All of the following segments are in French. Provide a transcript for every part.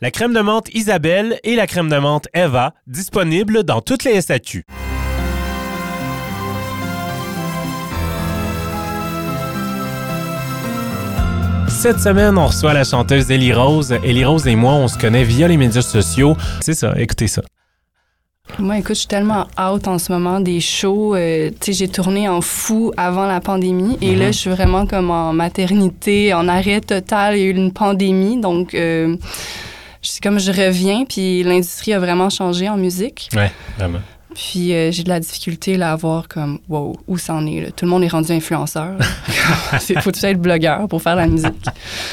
La crème de menthe Isabelle et la crème de menthe Eva, disponibles dans toutes les SAQ. Cette semaine, on reçoit la chanteuse Ellie Rose. Ellie Rose et moi, on se connaît via les médias sociaux. C'est ça, écoutez ça. Moi, écoute, je suis tellement out en ce moment des shows. Euh, tu sais, j'ai tourné en fou avant la pandémie et là, je suis vraiment comme en maternité, en arrêt total. Il y a eu une pandémie, donc euh, c'est comme je reviens, puis l'industrie a vraiment changé en musique. Ouais, vraiment. Puis euh, j'ai de la difficulté là, à voir comme, wow, où ça en est. là. Tout le monde est rendu influenceur. Il faut tout être blogueur pour faire la musique.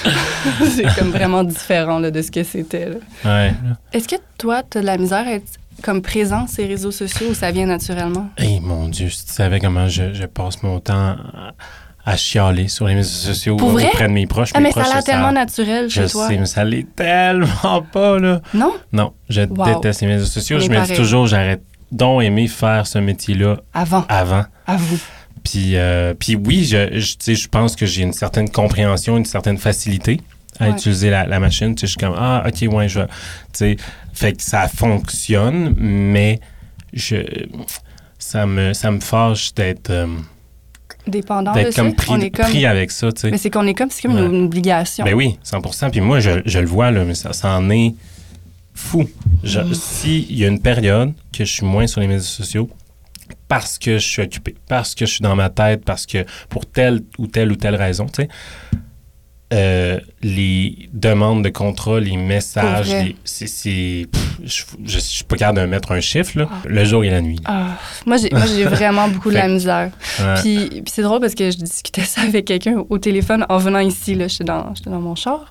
c'est comme vraiment différent là, de ce que c'était. Ouais. Est-ce que toi, tu as de la misère à être comme présent sur les réseaux sociaux ou ça vient naturellement? Hey, mon Dieu, si tu savais comment je, je passe mon temps à, chialer sur les médias sociaux Pour vrai? auprès de mes proches. Ah, mes mais ça a l'air tellement naturel Je chez toi. sais, mais ça l'est tellement pas, là. Non? Non, je Wow. déteste les médias sociaux. On Je me dis toujours, j'arrête donc aimer faire ce métier-là Avant, avant. à vous. Puis, euh, puis oui, je, je, je pense que j'ai une certaine compréhension, une certaine facilité à Ouais. utiliser la, la machine. Tu sais, je suis comme, ah, OK, ouais, je. Tu sais, fait que ça fonctionne, mais je... Ça me, ça me fâche d'être euh, Dépendant de ça. comme pris, on est comme... pris avec ça, tu sais. Mais c'est qu'on est comme, c'est comme Ouais. une, obligation. Ben oui, 100% Puis moi, je, je le vois, là, mais ça, ça en est fou. Mm. S'il y a une période que je suis moins sur les médias sociaux, parce que je suis occupé, parce que je suis dans ma tête, parce que pour telle ou telle ou telle raison, tu sais, euh, les demandes de contrat, les messages, les- c'est... c'est- pff, Je je- je suis pas capable de mettre un chiffre, là, le jour et la nuit. Ah, moi, j'ai, moi, j'ai vraiment beaucoup de la misère. Ouais. Puis, puis c'est drôle parce que je discutais ça avec quelqu'un au téléphone en venant ici. Là, j'étais, dans, j'étais dans mon char.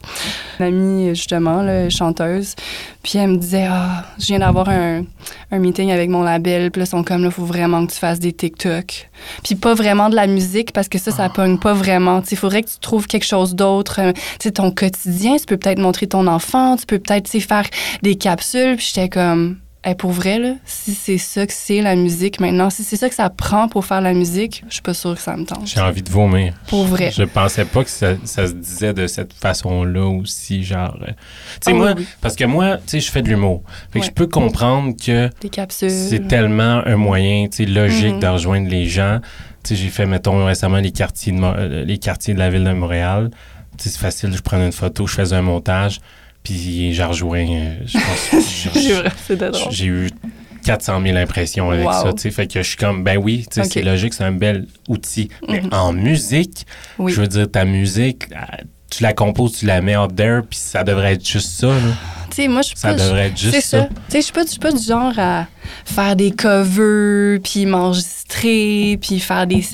Une amie, justement, là, chanteuse. Puis elle me disait Ah, je viens d'avoir un, un meeting avec mon label. Puis là, ils sont comme là, il faut vraiment que tu fasses des TikTok. Puis pas vraiment de la musique parce que ça, ça pogne pas vraiment. Il faudrait que tu trouves quelque chose d'autre. Euh, Tu sais, ton quotidien, tu peux peut-être montrer ton enfant, tu peux peut-être faire des capsules. Puis j'étais comme. Hey, pour vrai, là, si c'est ça que c'est la musique maintenant, si c'est ça que ça prend pour faire la musique, je suis pas sûre que ça me tente. J'ai envie de vomir. Pour vrai. Je pensais pas que ça, ça se disait de cette façon-là aussi, genre... euh, Tu sais, Ah moi, oui. parce que moi, tu sais, je fais de l'humour. Fait que Ouais. je peux comprendre que Des capsules. c'est tellement un moyen, tu sais, logique Mhm. de rejoindre les gens. Tu sais, j'ai fait, mettons, récemment les quartiers de, euh, les quartiers de la ville de Montréal. C'est facile, je prenais une photo, je faisais un montage, puis j'ai rejoint... euh, je pense... J'ai eu 400 000 impressions avec Wow. ça, tu sais. Fait que je suis comme, ben oui, tu sais, Ok. c'est logique, c'est un bel outil. Mais Mhm. en musique, Oui. je veux dire, ta musique, euh, tu la composes, tu la mets out there, puis ça devrait être juste ça, là. Tu sais, moi, je suis Ça pas. devrait être juste ça. je suis pas, pas du genre à faire des covers, puis m'enregistrer, puis faire des.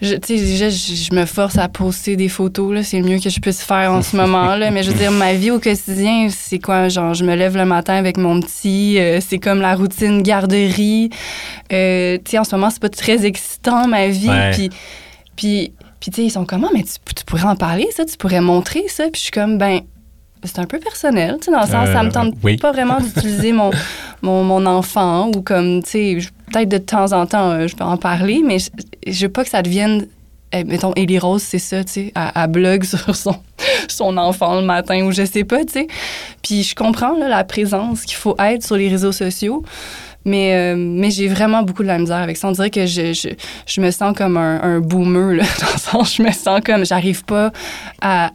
Je- je, je me force à poster des photos, là. C'est le mieux que je puisse faire en ce moment, là. Mais je veux dire, ma vie au quotidien, c'est quoi? Genre, je me lève le matin avec mon petit, euh, c'est comme la routine garderie. Euh, tu sais, en ce moment, c'est pas très excitant, ma vie. Ouais. Puis. Puis, puis tu sais, ils sont comment? Mais tu, tu pourrais en parler, ça? Tu pourrais montrer ça? Puis je suis comme, ben, c'est un peu personnel, tu sais, dans le sens, ça me Euh, tente oui. pas vraiment d'utiliser mon, mon, mon enfant ou comme, tu sais, peut-être de temps en temps, euh, je peux en parler, mais je, je veux pas que ça devienne, eh, mettons, Ellie Rose, c'est ça, tu sais, à, à blog sur son, son enfant le matin ou je sais pas, tu sais. Puis je comprends là, la présence qu'il faut être sur les réseaux sociaux, mais, euh, mais j'ai vraiment beaucoup de la misère avec ça. On dirait que je, je, je me sens comme un, un boomer, là, dans le sens, je me sens comme, j'arrive pas à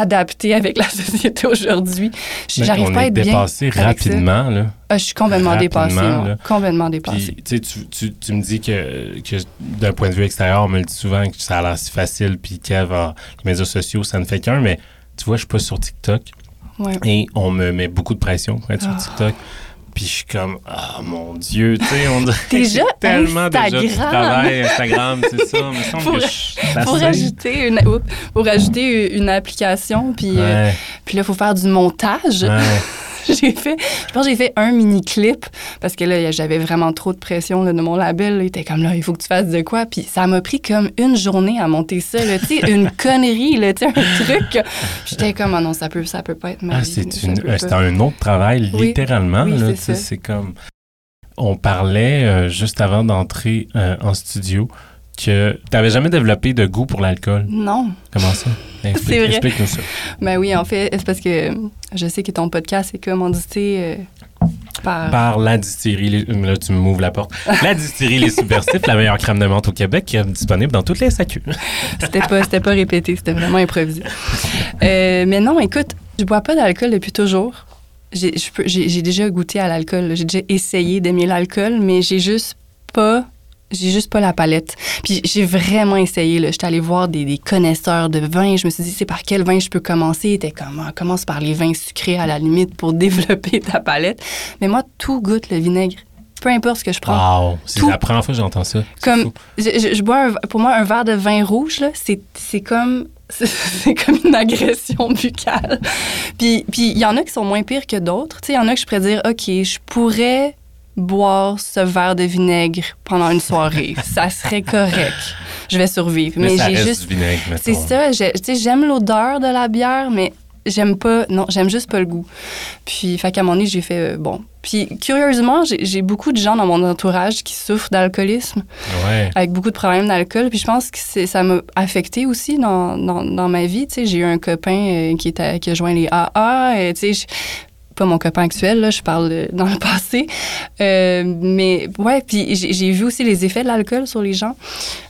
adapter avec la société aujourd'hui. J'arrive pas à être bien. dépassé ça. rapidement, là. Ah, je suis complètement Rapidement, dépassée. Complètement dépassée. Puis, tu tu, me dis que, que d'un point de vue extérieur, on me le dit souvent que ça a l'air si facile, puis Kev, ah, les médias sociaux, ça ne fait qu'un, mais tu vois, je suis pas sur TikTok Ouais. et on me met beaucoup de pression pour être Ah. sur TikTok. Puis je suis comme, ah mon Dieu, tu sais, on Déjà, tellement déjà du Instagram. travail, Instagram, c'est ça. Il me semble Pour- que je ça Pour sait. rajouter une, oups, pour rajouter une application, puis, euh, puis là, il faut faire du montage. ouais. j'ai fait, je pense que j'ai fait un mini-clip parce que là, j'avais vraiment trop de pression là, de mon label. Il était comme là, il faut que tu fasses de quoi? Puis ça m'a pris comme une journée à monter ça, une connerie, là, un truc. J'étais comme, ah non, ça peut, ça peut pas être ma ah, c'est un autre travail, Oui. littéralement. Oui, là, c'est comme. On parlait euh, juste avant d'entrer euh, en studio que tu n'avais jamais développé de goût pour l'alcool? Non. Comment ça? Explique- C'est vrai. Explique-nous ça. Ben oui, en fait, c'est parce que je sais que ton podcast est commandité euh, par. Par la distillerie, les- là tu m'ouvres la porte. La distillerie Les Subversifs, la meilleure crème de menthe au Québec, euh, disponible dans toutes les SAQ. C'était pas, c'était pas répété, c'était vraiment improvisé. Euh, mais non, écoute, je bois pas d'alcool depuis toujours. J'ai déjà goûté à l'alcool. J'ai déjà essayé d'aimer l'alcool, mais j'ai juste pas. J'ai juste pas la palette. Puis j'ai vraiment essayé. là. J'étais allée voir des, des connaisseurs de vin. Je me suis dit, c'est par quel vin je peux commencer? Était comme, ah, commence par les vins sucrés à la limite pour développer ta palette. Mais moi, tout goûte le vinaigre. Peu importe ce que je prends. Wow! C'est Tout. la première fois que j'entends ça. C'est Comme, je, je- je bois, un- pour moi, un verre de vin rouge, là, c'est, c'est comme... C'est comme une agression buccale. Puis puis il y en a qui sont moins pires que d'autres. Il y en a que je pourrais dire, OK, je pourrais boire ce verre de vinaigre pendant une soirée. ça serait correct. Je vais survivre. Mais, j'ai juste... C'est ça. j'aime l'odeur de la bière, mais j'aime pas... Non, j'aime juste pas le goût. Puis, fait qu'à un moment donné, j'ai fait, euh, bon... Puis, curieusement, j'ai beaucoup de gens dans mon entourage qui souffrent d'alcoolisme Ouais. avec beaucoup de problèmes d'alcool. Puis je pense que ça m'a affecté aussi dans, dans, dans ma vie. Tu sais, j'ai eu un copain euh, qui, était, qui a joint les AA. Et, tu sais, pas mon copain actuel, là, je parle dans le passé. Euh, mais ouais, puis j'ai vu aussi les effets de l'alcool sur les gens.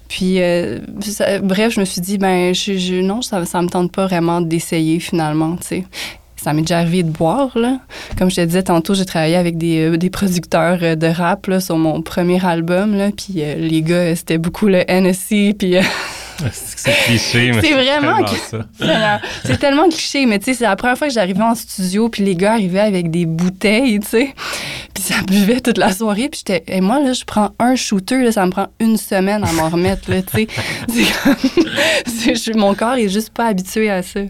Puis, euh, ça- bref, je me suis dit, ben, je, non, ça, ça me tente pas vraiment d'essayer finalement, tu sais. Ça m'est déjà arrivé de boire, là. Comme je te disais tantôt, j'ai travaillé avec des, euh, des producteurs de rap, là, sur mon premier album, là. Puis les gars, c'était beaucoup le NSC, puis... C'est cliché, mais C'est vraiment c'est tellement cliché, mais tu sais, c'est la première fois que j'arrivais en studio, puis les gars arrivaient avec des bouteilles, tu sais. Puis ça buvait toute la soirée, puis j'étais... Et moi, là, je prends un shooter, là, ça me prend une semaine à m'en remettre, là, tu sais. Comme... Mon corps est juste pas habitué à ça.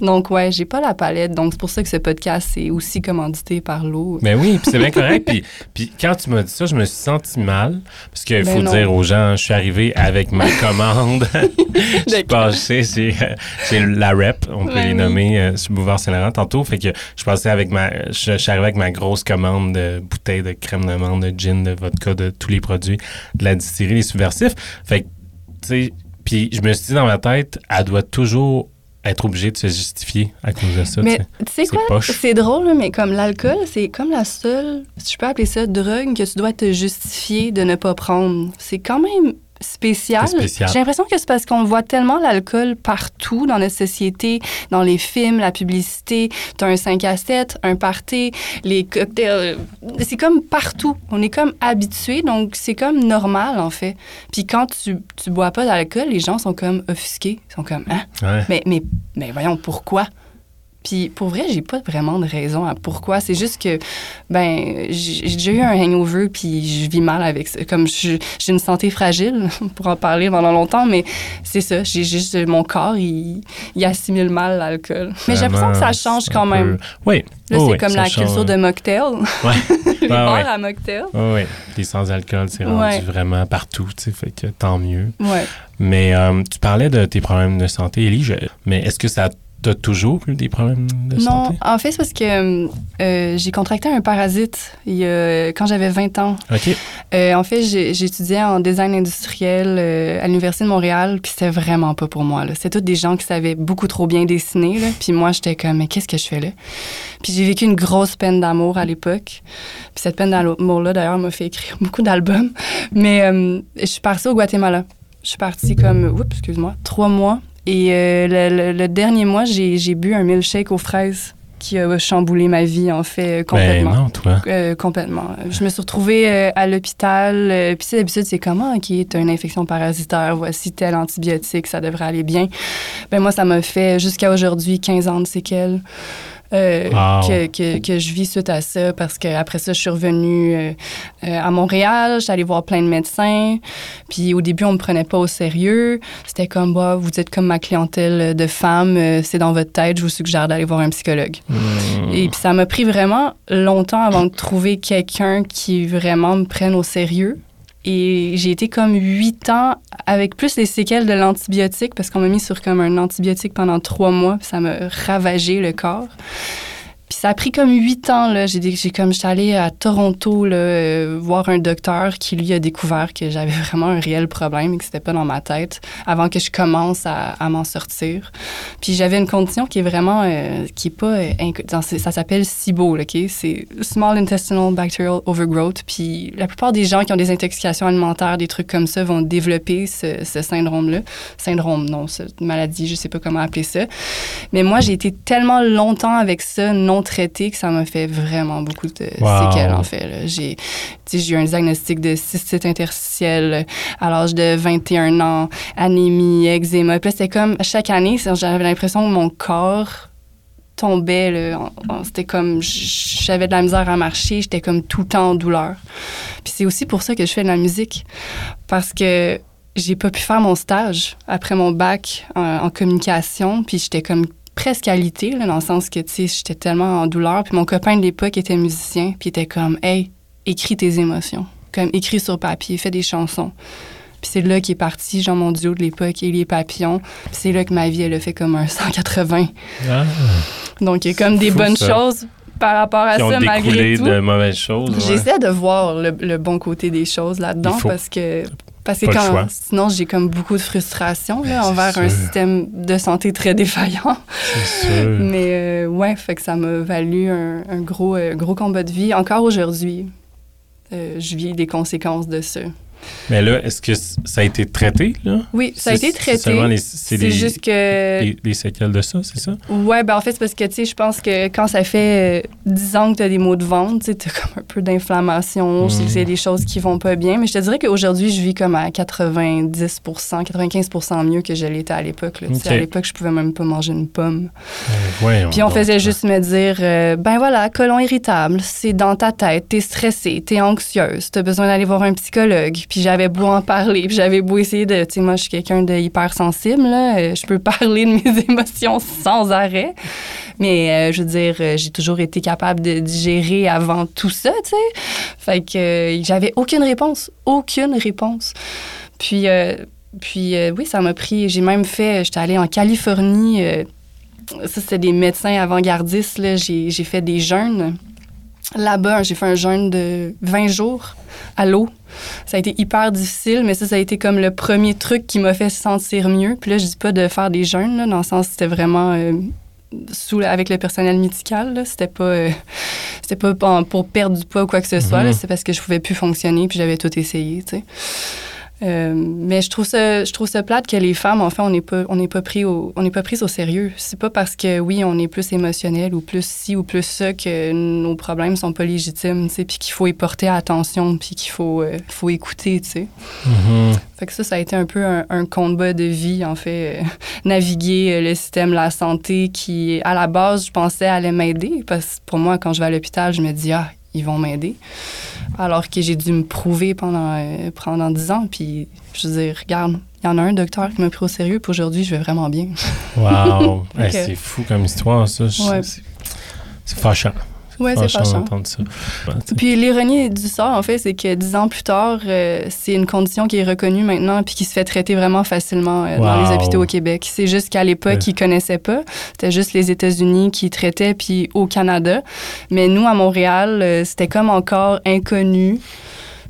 Donc, ouais, j'ai pas la palette. Donc, c'est pour ça que ce podcast, c'est aussi commandité par l'eau. Mais oui, puis c'est bien correct. Puis, puis quand tu m'as dit ça, je me suis senti mal. Parce qu'il Ben faut non. dire aux gens, je suis arrivé avec ma commande. je suis passé chez, chez la rep, on peut Ouais, les oui. nommer, euh, sur Boulevard Saint-Laurent tantôt. Fait que je passais avec ma. Je, je suis arrivé avec ma grosse commande de bouteilles de crème de menthe, de gin, de vodka, de tous les produits de la distillerie Les Subversifs. Fait que, tu sais, puis je me suis dit dans ma tête, elle doit toujours être obligée de se justifier à cause de ça. Mais tu sais. quoi? C'est drôle, mais comme l'alcool, c'est comme la seule, si je peux appeler ça, drogue que tu dois te justifier de ne pas prendre. C'est quand même spécial. J'ai l'impression que c'est parce qu'on voit tellement l'alcool partout dans notre société, dans les films, la publicité. T'as un 5 à 7, un party, les cocktails. euh, C'est comme partout. On est comme habitué, donc c'est comme normal, en fait. Puis quand tu, tu bois pas d'alcool, les gens sont comme offusqués. Ils sont comme, hein? Ouais. Mais, mais, mais voyons, pourquoi? Puis pour vrai, j'ai pas vraiment de raison à pourquoi. C'est juste que, ben, j'ai déjà eu un hangover, puis je vis mal avec ça. Comme j'ai une santé fragile, pour en parler pendant longtemps, mais c'est ça. J'ai juste, mon corps, il, il assimile mal l'alcool. Mais j'ai l'impression que ça change quand même. peu- Oui. Là, Oh, c'est oui, comme la change. culture de mocktail. Ouais. Les Ah, bars ouais. à mocktail. Oui, oui. Les sans-alcool, c'est rendu Ouais. vraiment partout, tu sais, fait que tant mieux. Ouais. Mais euh, tu parlais de tes problèmes de santé, Élie, je- mais est-ce que ça t'a toujours eu des problèmes de Non, santé? en fait, c'est parce que euh, j'ai contracté un parasite il quand j'avais 20 ans. OK. Euh, en fait, j'ai- j'étudiais en design industriel euh, à l'Université de Montréal, puis c'était vraiment pas pour moi. C'était tous des gens qui savaient beaucoup trop bien dessiner, là, puis moi, j'étais comme, mais qu'est-ce que je fais là? Puis j'ai vécu une grosse peine d'amour à l'époque. Puis cette peine d'amour-là, d'ailleurs, m'a fait écrire beaucoup d'albums. Mais je suis partie au Guatemala. Je suis partie comme, oups, excuse-moi, trois mois. Et euh, le, le- le dernier mois, j'ai bu un milkshake aux fraises qui a chamboulé ma vie, en fait, Ben complètement. non, toi. Euh, complètement. Je me suis retrouvée euh, à l'hôpital. euh, Puis, d'habitude, c'est comment, OK, t'as une infection parasitaire, voici tel antibiotique, ça devrait aller bien. Ben moi, ça m'a fait jusqu'à aujourd'hui 15 ans de séquelles. Euh, Wow. que, que, que je vis suite à ça parce qu'après ça, je suis revenue euh, euh, à Montréal. J'allais voir plein de médecins. Puis au début, on me prenait pas au sérieux. C'était comme, bah, vous êtes comme ma clientèle de femmes, c'est dans votre tête, je vous suggère d'aller voir un psychologue. Hmm. Et puis ça m'a pris vraiment longtemps avant de trouver quelqu'un qui vraiment me prenne au sérieux. Et j'ai été comme huit ans avec plus les séquelles de l'antibiotique parce qu'on m'a mis sur comme un antibiotique pendant trois mois, ça m'a ravagé le corps. Puis ça a pris comme huit ans, là. J'ai, j'ai comme, j'étais allée à Toronto, là, euh, voir un docteur qui, lui, a découvert que j'avais vraiment un réel problème et que c'était pas dans ma tête avant que je commence à, m'en sortir. Puis j'avais une condition qui est vraiment, euh, qui est pas, euh, ça s'appelle SIBO, OK? C'est Small Intestinal Bacterial Overgrowth. Puis la plupart des gens qui ont des intoxications alimentaires, des trucs comme ça, vont développer ce, ce syndrome-là. Syndrome, non, cette maladie, je sais pas comment appeler ça. Mais moi, j'ai été tellement longtemps avec ça, non traité, que ça m'a fait vraiment beaucoup de Wow. séquelles, en fait. J'ai, eu un diagnostic de cystite interstitielle à l'âge de 21 ans, anémie, eczéma. Puis c'était comme, chaque année, j'avais l'impression que mon corps tombait. C'était comme, j'avais de la misère à marcher, j'étais comme tout le temps en douleur. Puis c'est aussi pour ça que je fais de la musique. Parce que j'ai pas pu faire mon stage après mon bac en, en communication. Puis j'étais comme presque alité, là, dans le sens que, tu sais, j'étais tellement en douleur. Puis mon copain de l'époque était musicien, puis il était comme, hey, écris tes émotions. Comme, écris sur papier, fais des chansons. Puis c'est là qu'est parti, genre, mon duo de l'époque, et les papillons. Puis c'est là que ma vie, elle a fait comme un 180. Ah, Donc, il y a comme des Fou, bonnes ça. choses par rapport à qui ont ça, malgré tout. de mauvaises choses. ouais. J'essaie de voir le, le bon côté des choses là-dedans parce que parce que quand sinon j'ai comme beaucoup de frustration là, Ben, envers un système de santé très défaillant. Sûr. Mais euh, ouais, fait que ça m'a valu un, un gros euh, gros combat de vie. Encore aujourd'hui, euh, je vis des conséquences de ça. Mais là, est-ce que ça a été traité, là? Oui, ça a été traité. seulement les- C'est les, juste que les- les séquelles de ça, c'est ça? Ouais, ben en fait, c'est parce que, tu sais, je pense que quand ça fait euh, 10 ans que tu as des maux de ventre, tu sais, t'as comme un peu d'inflammation, que c'est des choses qui vont pas bien, mais je te dirais qu'aujourd'hui, je vis comme à 90% 95% mieux que je l'étais à l'époque. là. Tu sais, Ok. À l'époque, je pouvais même pas manger une pomme. Ouais, Puis on faisait juste me dire, euh, ben voilà, colon irritable, c'est dans ta tête, t'es stressée, t'es anxieuse, t'as besoin d'aller voir un psychologue. Puis j'avais beau en parler, j'avais beau essayer de, tu sais, moi je suis quelqu'un de hypersensible, là, euh, je peux parler de mes émotions sans arrêt. Mais euh, je veux dire, euh, j'ai toujours été capable de digérer avant tout ça, tu sais. Fait que j'avais aucune réponse, aucune réponse. Puis, puis oui, ça m'a pris. J'ai même fait. J'étais allée en Californie. euh, ça, c'était des médecins avant-gardistes. j'ai fait des jeûnes. Là-bas, j'ai fait un jeûne de 20 jours à l'eau. Ça a été hyper difficile, mais ça, ça a été comme le premier truc qui m'a fait sentir mieux. Puis là, je dis pas de faire des jeûnes, là, dans le sens que c'était vraiment euh, sous, avec le personnel médical. C'était pas, euh, c'était pas pour, pour perdre du poids ou quoi que ce soit. Mhm. C'est parce que je pouvais plus fonctionner, puis j'avais tout essayé, tu sais. Euh, mais je trouve ça, je trouve ça plate que les femmes, en fait, on n'est pas, on n'est pas pris au, on n'est pas pris au sérieux. C'est pas parce que oui, on est plus émotionnel ou plus ci ou plus ça que nos problèmes sont pas légitimes, tu sais, puis qu'il faut y porter attention, puis qu'il faut, euh, faut écouter, tu sais. Mhm. Fait que ça, ça a été un peu un, un combat de vie, en fait, euh, naviguer le système la santé qui, à la base, je pensais allait m'aider, parce que pour moi, quand je vais à l'hôpital, je me dis ah, ils vont m'aider, alors que j'ai dû me prouver pendant euh, pendant dix ans, puis je veux dire, regarde, il y en a un docteur qui m'a pris au sérieux, puis aujourd'hui, je vais vraiment bien. Wow! Hey. C'est fou comme histoire, ça. Ouais. C'est fâchant. Ouais, c'est Fâchant ça. Ben. Puis l'ironie du sort, en fait, c'est que dix ans plus tard, euh, c'est une condition qui est reconnue maintenant puis qui se fait traiter vraiment facilement euh, dans les hôpitaux au Québec. C'est juste qu'à l'époque, Ouais. ils connaissaient pas. C'était juste les États-Unis qui traitaient, puis au Canada. Mais nous, à Montréal, euh, c'était comme encore inconnu.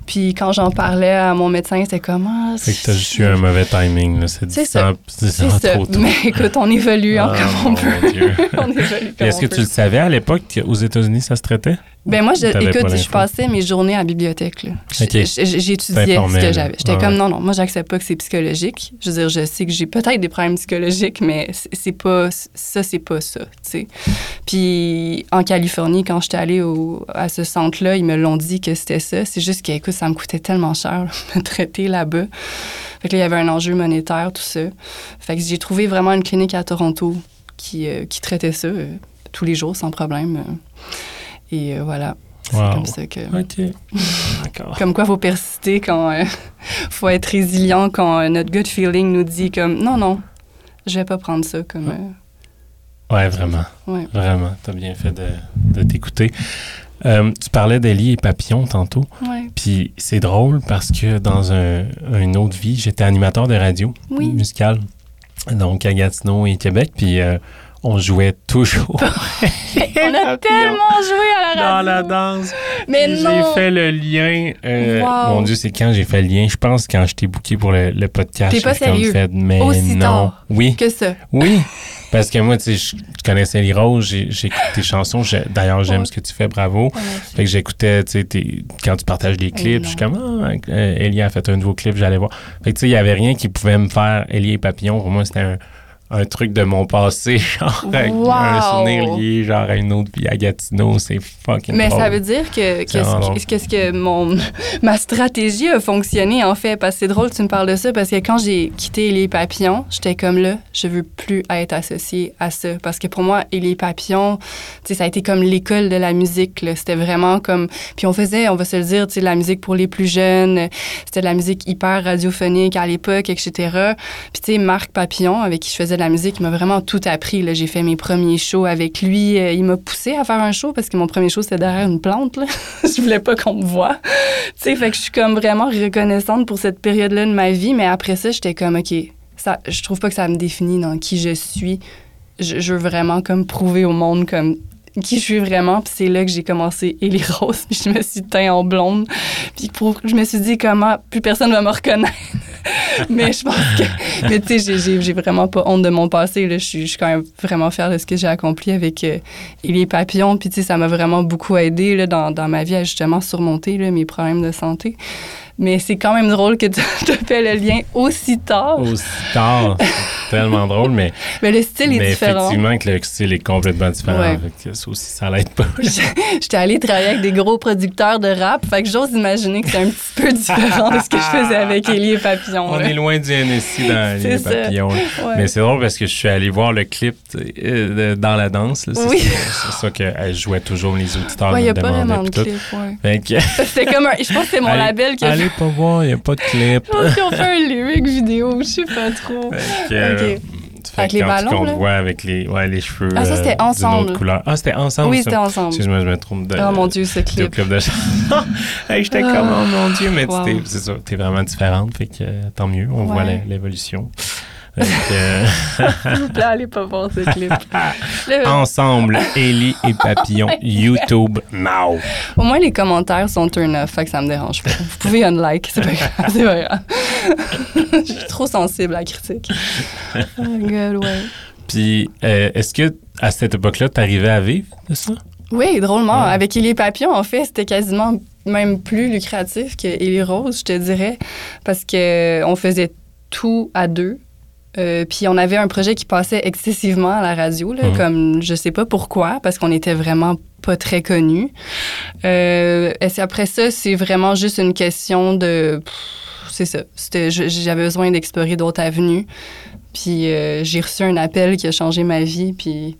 Puis quand j'en parlais à mon médecin, c'était comme... Ah, Fait que t'as juste eu un mauvais timing, là. C'est C'est ça. C'est trop tôt. Mais écoute, on évolue hein, Ah, comme on peut. Dieu. on évolue comme Est-ce que tu le savais à l'époque qu'aux États-Unis, ça se traitait? Ben moi, je, écoute, je passais mes journées à la bibliothèque. là. J- Ok. j- J'étudiais ce que j'avais. J'étais Ah comme, non, non, moi, j'accepte pas que c'est psychologique. Je veux dire, je sais que j'ai peut-être des problèmes psychologiques, mais c'est- c'est pas, ça, c'est pas ça, tu sais. Puis en Californie, quand j'étais allée au, à ce centre-là, ils me l'ont dit que c'était ça. C'est juste que, écoute, ça me coûtait tellement cher, là, me traiter là-bas. Fait que là, il y avait un enjeu monétaire, tout ça. Fait que j'ai trouvé vraiment une clinique à Toronto qui, euh, qui traitait ça. euh, tous les jours sans problème. Et voilà. C'est Wow. comme ça que. OK. D'accord. Comme quoi, faut persister quand. euh, faut être résilient quand euh, notre gut feeling nous dit comme non, non, je vais pas prendre ça comme. euh, Ouais, vraiment. ouais. Vraiment. T'as bien fait de, de t'écouter. Euh, tu parlais d'Elie et Papillon tantôt. Ouais. Puis c'est drôle parce que dans un, une autre vie, j'étais animateur de radio Oui. musicale. Donc à Gatineau et Québec. Puis euh, on jouait toujours On a tellement joué à la dans radio. la danse. Mais non. J'ai fait le lien. euh, Wow. Mon Dieu, c'est quand j'ai fait le lien? Je pense quand je t'ai booké pour le, le podcast. T'es pas sérieux? Fait, mais Aussi non. tard? Oui. Que ça. Oui. Parce que moi, tu sais, je connaissais les roses, écouté tes chansons. D'ailleurs, j'aime Ouais. ce que tu fais, bravo. Fait que j'écoutais, tu sais, quand tu partages des clips, je suis comme, ah, euh, Ellie a fait un nouveau clip, j'allais voir. Fait que, tu sais, il y avait rien qui pouvait me faire Ellie et Papillon. Pour moi, c'était un, un truc de mon passé, genre, avec Wow. un souvenir lié, genre, à une autre vie à Gatineau. C'est fucking Mais drôle. ça veut dire que, que, C'est vraiment ce, drôle. que, mon, ma stratégie a fonctionné, en fait? Parce que c'est drôle que tu me parles de ça, parce que quand j'ai quitté les papillons, j'étais comme là, je veux plus être associée à ça. Parce que pour moi, et les papillons, tu sais, ça a été comme l'école de la musique. C'était vraiment comme. Puis on faisait, on va se le dire, tu sais, de la musique pour les plus jeunes. C'était de la musique hyper radiophonique à l'époque, etc. Puis tu sais, Marc Papillon, avec qui je faisais de la musique, il m'a vraiment tout appris. là. J'ai fait mes premiers shows avec lui. Euh, il m'a poussé à faire un show parce que mon premier show, c'était derrière une plante. Là. je voulais pas qu'on me voie. Tu fait que je suis comme vraiment reconnaissante pour cette période-là de ma vie. Mais après ça, j'étais comme, OK, ça, je trouve pas que ça me définit dans qui je suis. Je, veux vraiment comme prouver au monde comme qui je suis vraiment. Puis c'est là que j'ai commencé et les roses. Puis je me suis teint en blonde. Puis je me suis dit comment plus personne va me reconnaître. mais je pense que. Mais tu sais, j'ai- vraiment pas honte de mon passé. Je, suis, quand même vraiment fière de ce que j'ai accompli avec euh, les papillons. Puis tu sais, ça m'a vraiment beaucoup aidé dans, ma vie à justement surmonter mes problèmes de santé. Mais c'est quand même drôle que tu tu fais le lien aussi tard. Aussi tard. Tellement drôle, mais, Mais le style est différent. effectivement que le style est complètement différent. Ouais. Fait que ça aussi, ça l'aide pas. J'étais allée travailler avec des gros producteurs de rap, fait que j'ose imaginer que c'est un petit peu différent de ce que je faisais avec Élie et Papillon. On là. est loin du NSI dans papillons. là. Ouais. Mais c'est drôle parce que je suis allé voir le clip euh, dans la danse. C'est Oui. ça, qu'elle jouait toujours, les auditeurs Ouais, il n'y a pas vraiment de clip, ouais. C'était comme un... Je pense que c'est mon allez- label qui a. Allez pas voir, il n'y a pas de clip. Qu'ils ont fait un lyric vidéo, je sais pas trop. Fait que, euh, fait Avec les ballons, qu'on voit avec les, ouais, les cheveux Ah, ça, euh, c'était ensemble. autre couleur. Ah, c'était ensemble, Oui, c'était ensemble. Excuse-moi, je me trompe de... Oh mon Dieu, ce clip. club de hey, J'étais Ah. comme, oh mon Dieu, mais Wow. t'es- c'est ça, t'es vraiment différente, fait que euh, tant mieux, on voit Ouais. l'évolution. Euh, S'il vous plaît, allez pas voir ce clip. Le- ensemble, Ellie et Papillon, YouTube now. Au moins, les commentaires sont turn off, fait que ça me dérange pas. Vous pouvez unlike, c'est pas grave. C'est pas grave. Je suis trop sensible à la critique. Oh my God, ouais. Puis, euh, est-ce que à cette époque-là, t'arrivais à vivre de ça? Oui, drôlement. Ouais. Avec Élie Papillon, en fait, c'était quasiment même plus lucratif que Élie Rose, je te dirais, parce que on faisait tout à deux. Euh, puis on avait un projet qui passait excessivement à la radio, là, Mhm. comme je sais pas pourquoi, parce qu'on était vraiment pas très connus. Euh, et après ça, c'est vraiment juste une question de... C'est ça. J'avais besoin d'explorer d'autres avenues. Puis euh, j'ai reçu un appel qui a changé ma vie, puis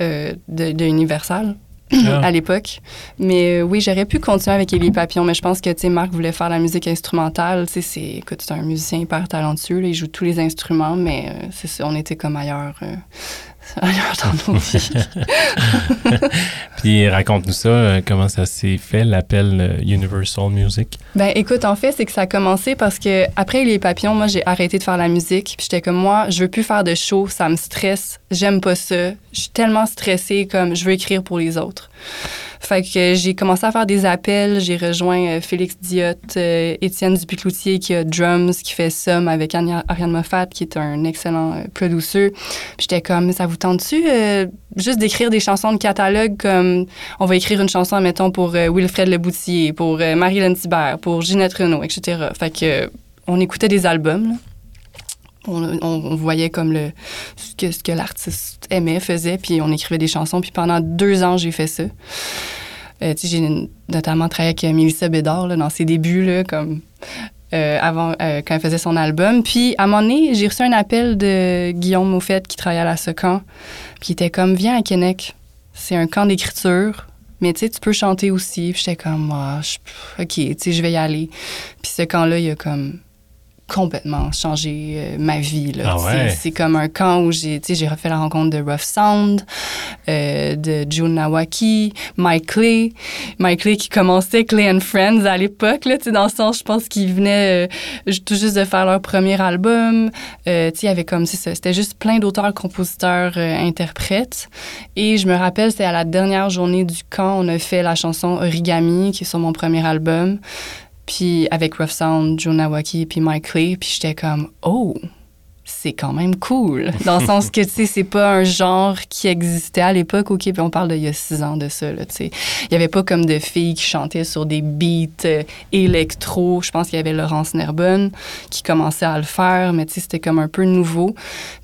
euh, de, de Universal Ah. à l'époque. Mais euh, oui, j'aurais pu continuer avec Élie Papillon, mais je pense que, tu sais, Marc voulait faire la musique instrumentale. Tu sais, c'est, écoute, c'est un musicien hyper talentueux, il joue tous les instruments, mais euh, c'est on était comme ailleurs, euh, vies. Puis, raconte-nous ça, euh, comment ça s'est fait, l'appel euh, Universal Music? Ben écoute, en fait, c'est que ça a commencé parce que après les papillons, moi j'ai arrêté de faire la musique, puis j'étais comme moi, je veux plus faire de show, ça me stresse, j'aime pas ça. Je suis tellement stressée comme je veux écrire pour les autres. Fait que j'ai commencé à faire des appels, j'ai rejoint euh, Félix Diotte, euh, Étienne Dupicloutier qui a drums, qui fait Somme avec Ariane Moffat qui est un excellent euh, producer. Puis j'étais comme ça vous tente-tu juste d'écrire des chansons de catalogue comme on va écrire une chanson, mettons, pour Wilfred Leboutier, pour Marie-Hélène Thibert, pour Ginette Renault, etc. Fait que on écoutait des albums, là. On, voyait comme le, ce que, l'artiste aimait, faisait, puis on écrivait des chansons. Puis pendant deux ans, j'ai fait ça. Euh, j'ai notamment travaillé avec euh, Mélissa Bédard là, dans ses débuts, comme euh, avant, quand elle faisait son album. Puis à un moment donné, j'ai reçu un appel de Guillaume Moufette qui travaillait à la Socan, puis il était comme, viens à Québec. c'est un camp d'écriture. Mais tu tu peux chanter aussi. J'étais comme, ah, OK, tu sais, je vais y aller. Puis ce camp-là, il a comme complètement changé euh, ma vie. Là, Ah ouais? C'est comme un camp où j'ai, refait la rencontre de Rough Sound, euh, de June Nawaki, Mike Clay. Mike Clay qui commençait Clay and Friends à l'époque, dans le sens, je pense qu'ils venaient euh, tout juste de faire leur premier album. Il y avait comme, ça, c'était juste plein d'auteurs, compositeurs, interprètes. Et je me rappelle, c'était à la dernière journée du camp, on a fait la chanson Origami, qui est sur mon premier album. Puis avec Rough Sound, Joe Nawaki, puis Mike Clay. Puis j'étais comme, oh, c'est quand même cool. Dans le sens que, tu sais, c'est pas un genre qui existait à l'époque. OK, puis on parle d'il y a six ans de ça, là, tu sais. Il y avait pas comme de filles qui chantaient sur des beats euh, électro. Je pense qu'il y avait Laurence Nerbonne qui commençait à le faire, mais tu sais, c'était comme un peu nouveau.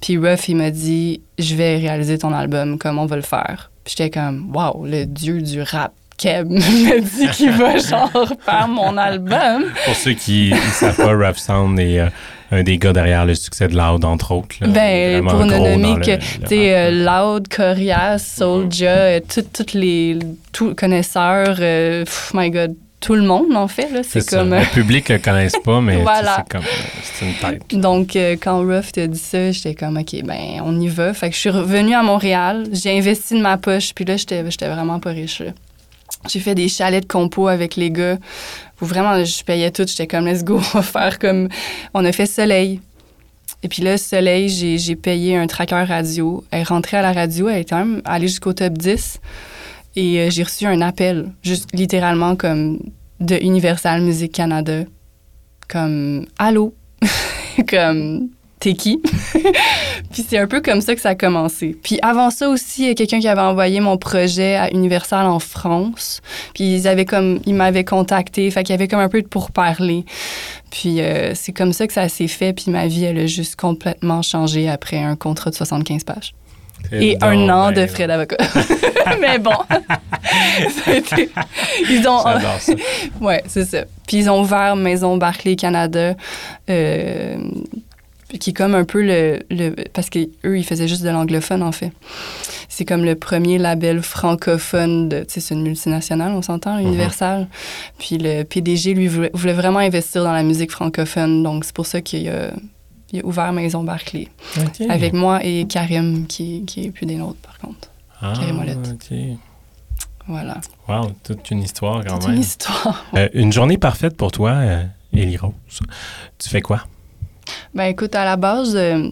Puis Ruff, il m'a dit, je vais réaliser ton album, comme on va le faire. Puis j'étais comme, wow, le dieu du rap. Keb me dit qu'il va genre faire mon album. Pour ceux qui ne savent pas, Rough Sound est euh, un des gars derrière le succès de Loud, entre autres. là. Ben, pour ne nommer que, le euh. Loud, Corias, Soulja, euh, tout- toutes les tous connaisseurs, euh, pff, my God, tout le monde, en fait, c'est comme... euh, Le public ne connaisse pas, mais Voilà. c'est comme euh, c'est une tête. Donc, euh, quand Ruff t'a dit ça, j'étais comme, OK, ben, on y va. Fait que je suis revenue à Montréal, j'ai investi de ma poche, puis là, j'étais j'étais vraiment pas riche, là. J'ai fait des chalets de compo avec les gars, où vraiment, je payais tout. J'étais comme, let's go, on va faire comme... On a fait Soleil. Et puis là, Soleil, j'ai payé un tracker radio. Elle est rentrée à la radio, elle est même allée jusqu'au top 10. Et euh, j'ai reçu un appel, juste littéralement comme de Universal Music Canada. Comme, allô? comme, t'es qui? puis c'est un peu comme ça que ça a commencé. Puis avant ça aussi, il y a quelqu'un qui avait envoyé mon projet à Universal en France. Puis ils avaient comme, ils m'avaient contacté. Fait qu'il y avait comme un peu de pourparler. Puis euh, c'est comme ça que ça s'est fait. Puis ma vie, elle a juste complètement changé après un contrat de 75 pages. Et un an de frais d'avocat. Mais bon. Ils ont. Ça. Ouais, c'est ça. Puis ils ont ouvert Maison Barclay Canada, euh, qui est comme un peu le, le parce que eux ils faisaient juste de l'anglophone en fait. C'est comme le premier label francophone de, tu sais, c'est une multinationale, on s'entend, Universal. Puis le PDG lui voulait, voulait vraiment investir dans la musique francophone, donc c'est pour ça qu'il a, il a ouvert Maison Barclay OK. avec moi et Karim qui, qui est plus des nôtres par contre. Ah, Karim Ouellette. OK. Voilà. Wow, toute une histoire quand C'est même. une histoire. Euh, une journée parfaite pour toi, euh, Rose. Tu fais quoi? Ben écoute, à la base, euh,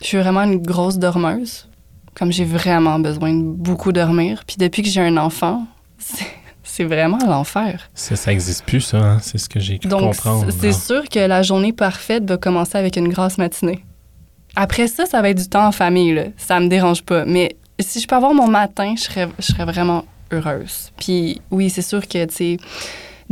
je suis vraiment une grosse dormeuse. Comme j'ai vraiment besoin de beaucoup dormir. Puis depuis que j'ai un enfant, c'est vraiment l'enfer. Ça, ça n'existe plus, ça. hein? C'est ce que j'ai Donc, comprendre. c'est c'est sûr que la journée parfaite va commencer avec une grasse matinée. Après ça, ça va être du temps en famille. Là. Ça me dérange pas. Mais si je peux avoir mon matin, je serais, je serais vraiment heureuse. Puis oui, c'est sûr que, tu sais,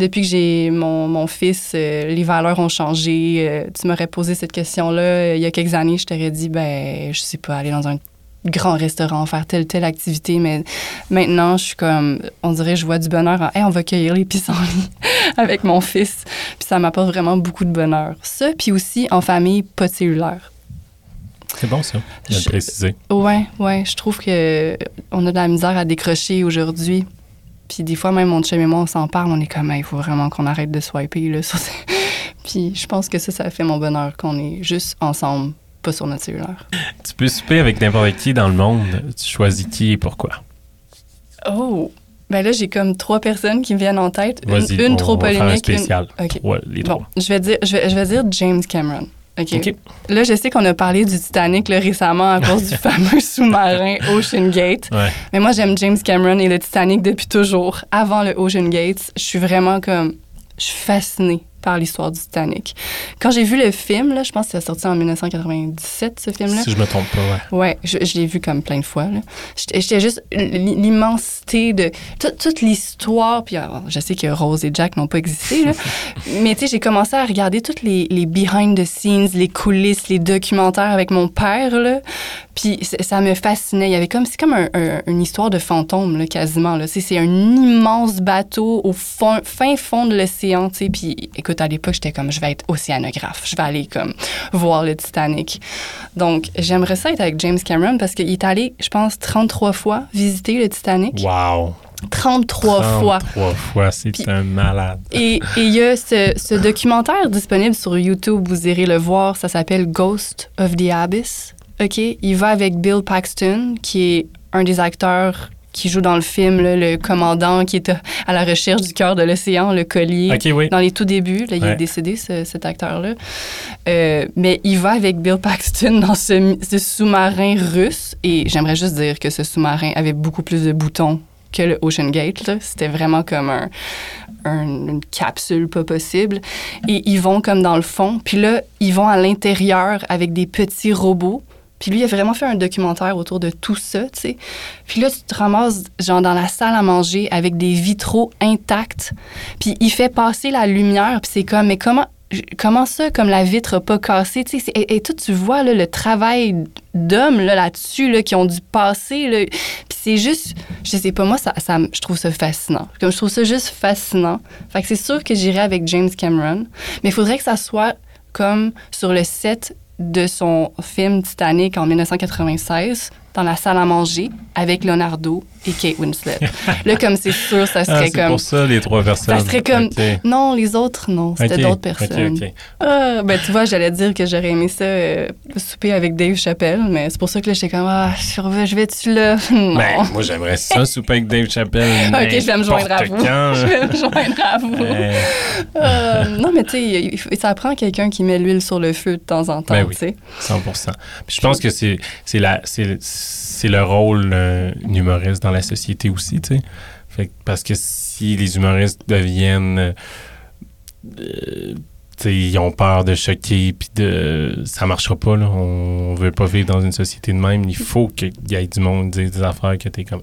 depuis que j'ai mon, mon fils, euh, les valeurs ont changé. Euh, tu m'aurais posé cette question-là euh, il y a quelques années, je t'aurais dit, ben, je sais pas, aller dans un grand restaurant, faire telle telle activité, mais maintenant, je suis comme, on dirait, je vois du bonheur en, hey, on va cueillir les pissenlits avec mon fils. Puis ça m'apporte vraiment beaucoup de bonheur. Ça, puis aussi en famille, pas de cellulaire. C'est bon, ça, de le préciser. Ouais, ouais, je trouve que on a de la misère à décrocher aujourd'hui. Puis des fois, même mon chum et moi, on s'en parle, on est comme, Hey, il faut vraiment qu'on arrête de swiper. Là, sur Puis je pense que ça, ça fait mon bonheur, qu'on est juste ensemble, pas sur notre cellulaire. Tu peux souper avec n'importe qui dans le monde. Tu choisis qui et pourquoi? Oh! Ben là, j'ai comme trois personnes qui me viennent en tête. Une, une on trop va faire un polémique. une- spécial. Trois, les Bon, trois. je vais dire, je vais, je vais dire James Cameron. OK. Là, je sais qu'on a parlé du Titanic là, récemment à cause du fameux sous-marin Ocean Gate. Ouais. Mais moi, j'aime James Cameron et le Titanic depuis toujours. Avant le Ocean Gate, je suis vraiment comme. Je suis fascinée par l'histoire du Titanic. Quand j'ai vu le film, là, je pense que c'est sorti en 1997, ce film-là. Si je me trompe pas, ouais. Ouais, je, je l'ai vu comme plein de fois. J'étais juste l'immensité de tout- toute l'histoire. Puis alors, je sais que Rose et Jack n'ont pas existé, là. mais tu sais, j'ai commencé à regarder toutes les, les behind the scenes, les coulisses, les documentaires avec mon père. Là. Puis ça me fascinait. Il y avait comme c'est comme un- un- une histoire de fantôme là, quasiment. Là. C'est un immense bateau au fond- fin fond de l'océan. tu sais. Puis écoute, écoute, à l'époque, j'étais comme, je vais être océanographe. Je vais aller comme voir le Titanic. Donc, j'aimerais ça être avec James Cameron parce qu'il est allé, je pense, 33 fois visiter le Titanic. Wow! 33 fois. 33 fois, c'est Puis- un malade. Et et il y a ce, ce documentaire disponible sur YouTube, vous irez le voir, ça s'appelle Ghost of the Abyss. OK? Il va avec Bill Paxton, qui est un des acteurs qui joue dans le film, là, le commandant qui est à- la recherche du cœur de l'océan, le collier. Oui. Dans les tout débuts, là, il Ouais. est décédé, ce- cet acteur-là. Euh, mais il va avec Bill Paxton dans ce, ce sous-marin russe. Et j'aimerais juste dire que ce sous-marin avait beaucoup plus de boutons que le Ocean Gate. C'était vraiment comme un, un- une capsule pas possible. Et ils vont comme dans le fond. Puis là, ils vont à l'intérieur avec des petits robots. Puis lui, a vraiment fait un documentaire autour de tout ça, tu sais. Puis là, tu te ramasses, genre, dans la salle à manger avec des vitraux intacts. Puis il fait passer la lumière, puis c'est comme, mais comment, comment ça, comme la vitre a pas cassé, Et, et tout, tu vois, le travail d'hommes, là, là-dessus, là, qui ont dû passer. Puis c'est juste, je sais pas, moi, ça, je trouve ça fascinant. Comme je trouve ça juste fascinant. Fait que c'est sûr que j'irai avec James Cameron. Mais il faudrait que ça soit comme sur le set de son film Titanic en 1996 dans la salle à manger avec Leonardo et Kate Winslet. là, comme c'est sûr, ça Ah, serait c'est comme... pour ça, les trois personnes. Ça serait comme... Non, les autres, non. C'était d'autres personnes. Ah, ben, tu vois, j'allais dire que j'aurais aimé ça euh, souper avec Dave Chappelle, mais c'est pour ça que là, j'étais comme, ah, je vais-tu là? non. Ben, moi, j'aimerais ça, souper avec Dave Chappelle. ok, je vais me joindre à vous. je vais me joindre à vous. Euh, Euh, non, mais tu sais, ça prend quelqu'un qui met l'huile sur le feu de temps en temps, Ben oui. tu sais. 100 Puis je pense que c'est c'est la c'est c'est le rôle d'un humoriste dans la société aussi, tu sais. Fait parce que si les humoristes deviennent euh, tu sais, ils ont peur de choquer puis de ça marchera pas là, on veut pas vivre dans une société de même, il faut qu'il y ait du monde dire des affaires que t'es comme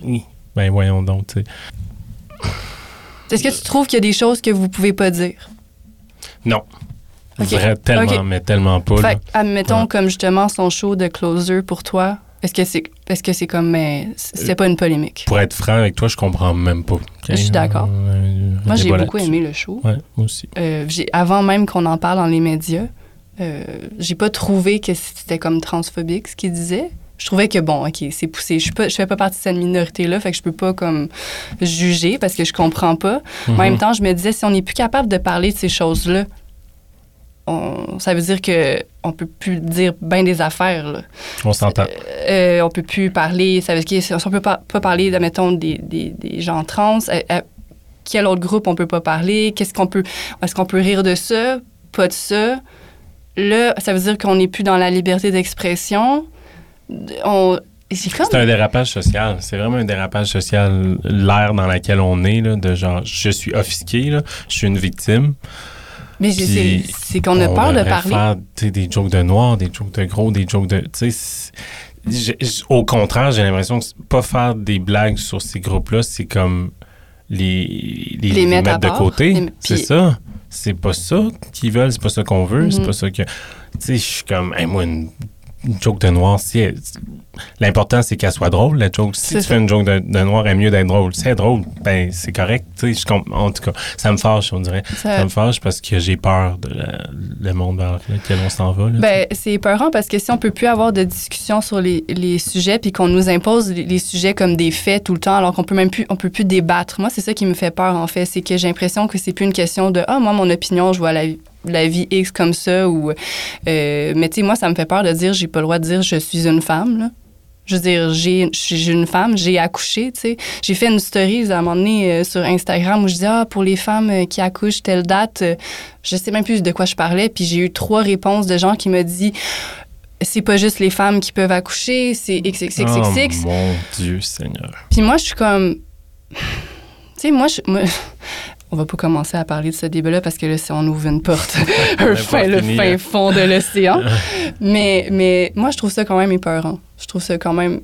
ben voyons donc, tu sais. Est-ce que tu trouves qu'il y a des choses que vous pouvez pas dire? Non. Ok. Vrai, tellement mais tellement pas là. Fait, admettons, Ouais. comme justement son show de Closer pour toi, est-ce que c'est est-ce que c'est comme mais c'est pas une polémique? Pour être franc avec toi, je comprends même pas. Je suis d'accord. Euh, Moi, j'ai beaucoup aimé le show. Ouais, moi aussi. Euh, avant même qu'on en parle dans les médias, euh, j'ai pas trouvé que c'était comme transphobique ce qu'il disait. Je trouvais que bon, ok, c'est poussé. Je suis pas, je fais pas partie de cette minorité-là, fait que je peux pas comme juger parce que je comprends pas. En même Mhm. temps, je me disais si on n'est plus capable de parler de ces choses-là, on- ça veut dire que on peut plus dire bien des affaires. Là. On s'entend. Euh, on peut plus parler. Ça veut dire on peut pas, pas parler, admettons, des, des, des gens trans. euh, euh, quel autre groupe on peut pas parler? Qu'est-ce qu'on peut. Est-ce qu'on peut rire de ça? Pas de ça? Là, ça veut dire qu'on n'est plus dans la liberté d'expression. On. C'est un dérapage social. C'est vraiment un dérapage social. L'ère dans laquelle on est, là, de genre, je suis offusqué, là, je suis une victime. Mais c'est qu'on a peur de parler. faire des jokes de noirs, des jokes de gros, des jokes de. Au contraire, j'ai l'impression que pas faire des blagues sur ces groupes-là, c'est comme les, les, Les mettre de part. côté. Les- C'est ça. C'est pas ça qu'ils veulent, c'est pas ça qu'on veut, c'est Mhm. pas ça que. Tu sais, je suis comme, Hey, moi, une, une joke de noir, si elle- l'important c'est qu'elle soit drôle, la joke. Si C'est tu ça. fais une joke de, de noir, elle est mieux d'être drôle. Si elle est drôle, ben c'est correct. Je en tout cas, ça me fâche, on dirait. Ça- Ça me fâche parce que j'ai peur de la- le monde vers lequel on s'en va. là, Ben, c'est épeurant parce que si on peut plus avoir de discussion sur les, les sujets puis qu'on nous impose les, les sujets comme des faits tout le temps alors qu'on peut même plus on peut plus débattre. Moi, c'est ça qui me fait peur en fait, c'est que j'ai l'impression que c'est plus une question de ah moi mon opinion, je vois la la vie X comme ça ou euh, mais tu sais moi ça me fait peur de dire j'ai pas le droit de dire je suis une femme là. Je veux dire, j'ai j'ai une femme, j'ai accouché, tu sais. J'ai fait une story à un moment donné euh, sur Instagram où je disais, ah, pour les femmes euh, qui accouchent telle date, euh, je sais même plus de quoi je parlais. Puis j'ai eu trois réponses de gens qui me disent, c'est pas juste les femmes qui peuvent accoucher, c'est XXXXX. Oh mon Dieu Seigneur. Puis moi, je suis comme. Tu sais, moi, je. moi- On va pas commencer à parler de ce débat-là parce que là, si on ouvre une porte, un fin, le fini, fin hein. fond de l'océan. mais, mais moi, je trouve ça quand même épeurant. Je trouve ça quand même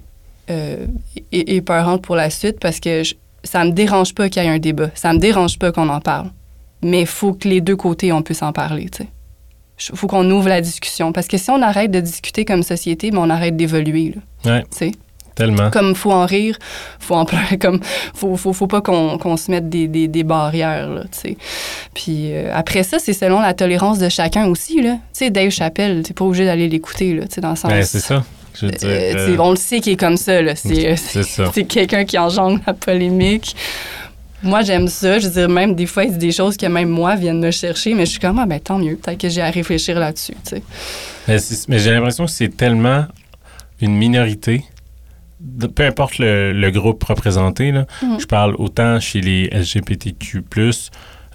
euh, épeurant pour la suite parce que je- ça me dérange pas qu'il y ait un débat. Ça me dérange pas qu'on en parle. Mais il faut que les deux côtés, on puisse en parler, tu sais. Faut qu'on ouvre la discussion. Parce que si on arrête de discuter comme société, ben on arrête d'évoluer, là. Ouais. Tu sais? Tellement. Comme faut en rire, faut en pleurer, comme faut, faut, faut pas qu'on se mette des, des, des barrières, là, tu sais. Puis euh, après ça, c'est selon la tolérance de chacun aussi, là. Tu sais, Dave Chappelle, t'es pas obligé d'aller l'écouter, là, tu sais, dans le sens... Ben, c'est ça. Je veux dire, Euh, euh, on le sait qu'il est comme ça, là. C'est quelqu'un qui engendre la polémique. Moi, j'aime ça. Je veux dire, même des fois, il dit des choses que même moi viennent me chercher, mais je suis comme, ah, ben tant mieux. Peut-être que j'ai à réfléchir là-dessus, tu sais. Mais, j'ai l'impression que c'est tellement une minorité, peu importe le, le groupe représenté, là, Mhm. je parle autant chez les LGBTQ,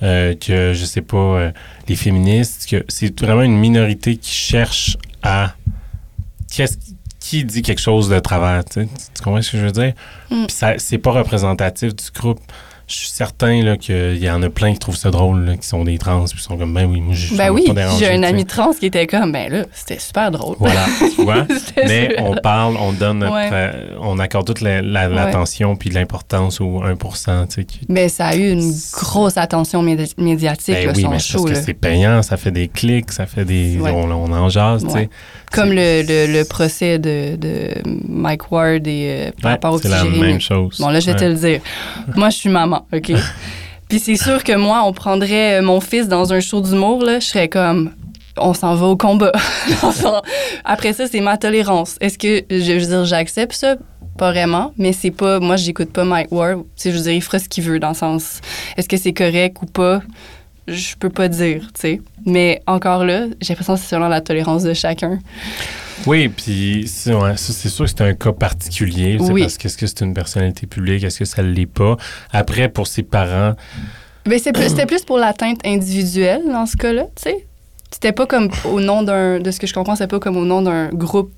euh, que, je sais pas, euh, les féministes, que c'est vraiment une minorité qui cherche à. Qui dit quelque chose de travers, tu sais? Tu comprends ce que je veux dire? Mm. Puis ça, c'est pas représentatif du groupe. Je suis certain qu'il y en a plein qui trouvent ça drôle, là, qui sont des trans, puis qui sont comme, ben oui, moi, je Ben oui, j'ai un ami trans qui était comme, ben là, c'était super drôle. Voilà, tu vois? Mais on parle, on donne notre, Ouais. euh, on accorde toute la- la- Ouais. l'attention puis l'importance au 1%, tu sais. qui- Mais ça a eu une grosse attention médi- médiatique, Ben là, oui, son mais show. parce que c'est payant, ça fait des clics, ça fait des, Ouais. on, on en jase, tu sais. Comme le, le, le procès de, de Mike Ward et euh, par Ouais, rapport au c'est la même chose. Bon, là, je vais te le dire. Moi, je suis maman, Puis c'est sûr que moi, on prendrait euh, mon fils dans un show d'humour, là, je serais comme, on s'en va au combat. Après ça, c'est ma tolérance. Est-ce que, je veux dire, j'accepte ça? Pas vraiment, mais c'est pas, moi, j'écoute pas Mike Ward. Je veux dire, il fera ce qu'il veut dans le sens, est-ce que c'est correct ou pas? Je peux pas dire, tu sais. Mais encore là, j'ai l'impression que c'est selon la tolérance de chacun. Oui, puis c'est ouais, sûr que c'est un cas particulier, Oui. parce que est-ce que c'est une personnalité publique, est-ce que ça ne l'est pas? Après, pour ses parents, c'était plus pour l'atteinte individuelle dans ce cas-là, tu sais. C'était pas comme au nom d'un. De ce que je comprends, c'était pas comme au nom d'un groupe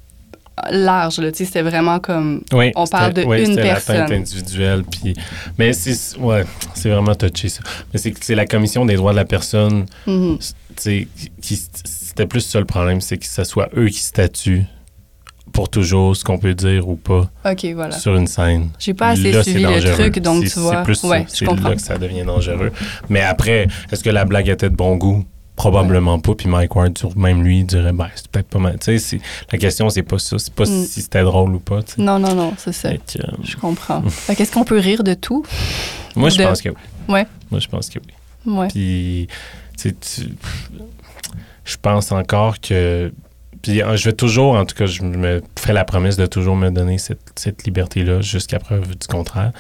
large, là, tu sais. C'était vraiment comme. oui, On parle de ouais, une personne. individuelle, puis mais c'est ouais, c'est vraiment touché ça. Mais c'est que c'est la commission des droits de la personne Mhm. tu sais, qui, c'était plus ça le problème, c'est que ce soit eux qui statuent pour toujours ce qu'on peut dire ou pas voilà. sur une scène. J'ai pas assez Là, suivi le truc, donc C'est- tu vois. C'est plus ouais, ça, je c'est comprends. là que ça devient dangereux. Mais après, est-ce que la blague était de bon goût? Probablement pas. Puis Mike Ward, même lui, dirait, ben, c'est peut-être pas mal. Tu sais, la question, c'est pas ça. C'est pas Mm. si c'était drôle ou pas. Non, non, non, c'est ça. Euh, Je comprends. fait qu'est-ce qu'on peut rire de tout? moi, je pense que oui. Ouais. Moi, je pense que oui. Ouais. Puis, tu sais, je pense encore que. Puis, euh, je vais toujours, en tout cas, je me fais la promesse de toujours me donner cette, cette liberté-là jusqu'à preuve du contraire.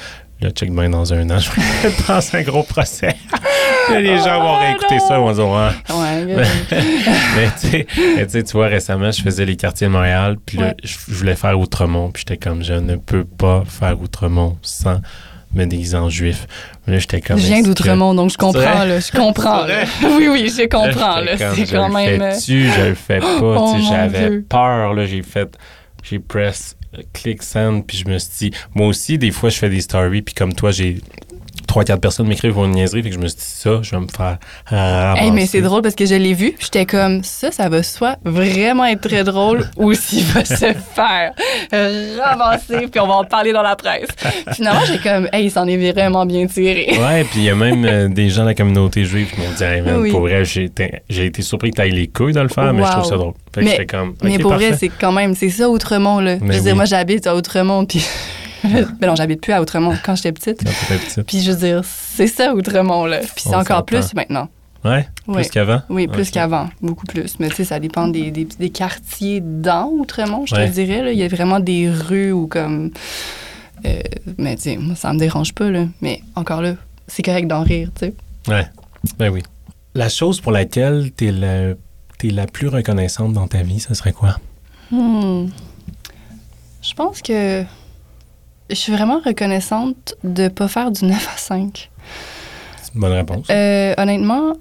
Là, check bien dans un an, je vais dans un gros procès. Les gens vont Oh, réécouter non! ça, ils vont dire, ouais. Ouais. mais tu sais, mais tu sais, tu vois, récemment, je faisais les quartiers de Montréal, puis là, je, je voulais faire Outremont, puis j'étais comme, je ne peux pas faire Outremont sans me déguiser en juif. Là, j'étais comme. je viens est-ce que- d'Outremont, donc je comprends, là. Je comprends, là. Oui, oui, je comprends, là. C'est je quand le même. fais-tu, je le fais pas. Oh, tu sais, mon J'avais peur, là. J'ai fait. J'ai press click send, puis je me suis dit. Moi aussi, des fois, je fais des stories, puis comme toi, j'ai. Trois, quatre personnes m'écrivent pour une niaiserie, fait que je me suis dit ça, je vais me faire. Hey, mais c'est drôle parce que je l'ai vu, j'étais comme ça, ça va soit vraiment être très drôle ou s'il va se faire ramasser, puis on va en parler dans la presse. Finalement, j'ai comme, hey, il s'en est vraiment bien tiré. Ouais, puis il y a même euh, des gens de la communauté juive qui m'ont dit, hey, man, Oui. pour vrai, j'ai été, surpris que tu ailles les couilles de le faire, mais je trouve ça drôle. Fait que Mais- pour vrai, c'est quand même, c'est ça Outremont, là. Mais je veux dire, moi, j'habite à Outremont, puis. mais non, j'habite plus à Outremont quand j'étais petite. Petite. Puis je veux dire, c'est ça Outremont, là. Puis c'est encore plus maintenant. Ouais, plus qu'avant? Oui, plus qu'avant, beaucoup plus. Mais tu sais, ça dépend des, des, des quartiers dans Outremont, je Ouais. te dirais. Là. Il y a vraiment des rues où comme... euh, mais tu sais, moi, ça me dérange pas, là. Mais encore là, c'est correct d'en rire, tu sais. Ouais, ben oui. La chose pour laquelle tu es, la- t'es la plus reconnaissante dans ta vie, ce serait quoi? Hmm. Je pense que je suis vraiment reconnaissante de pas faire du 9 à 5. C'est une bonne réponse. Euh, honnêtement,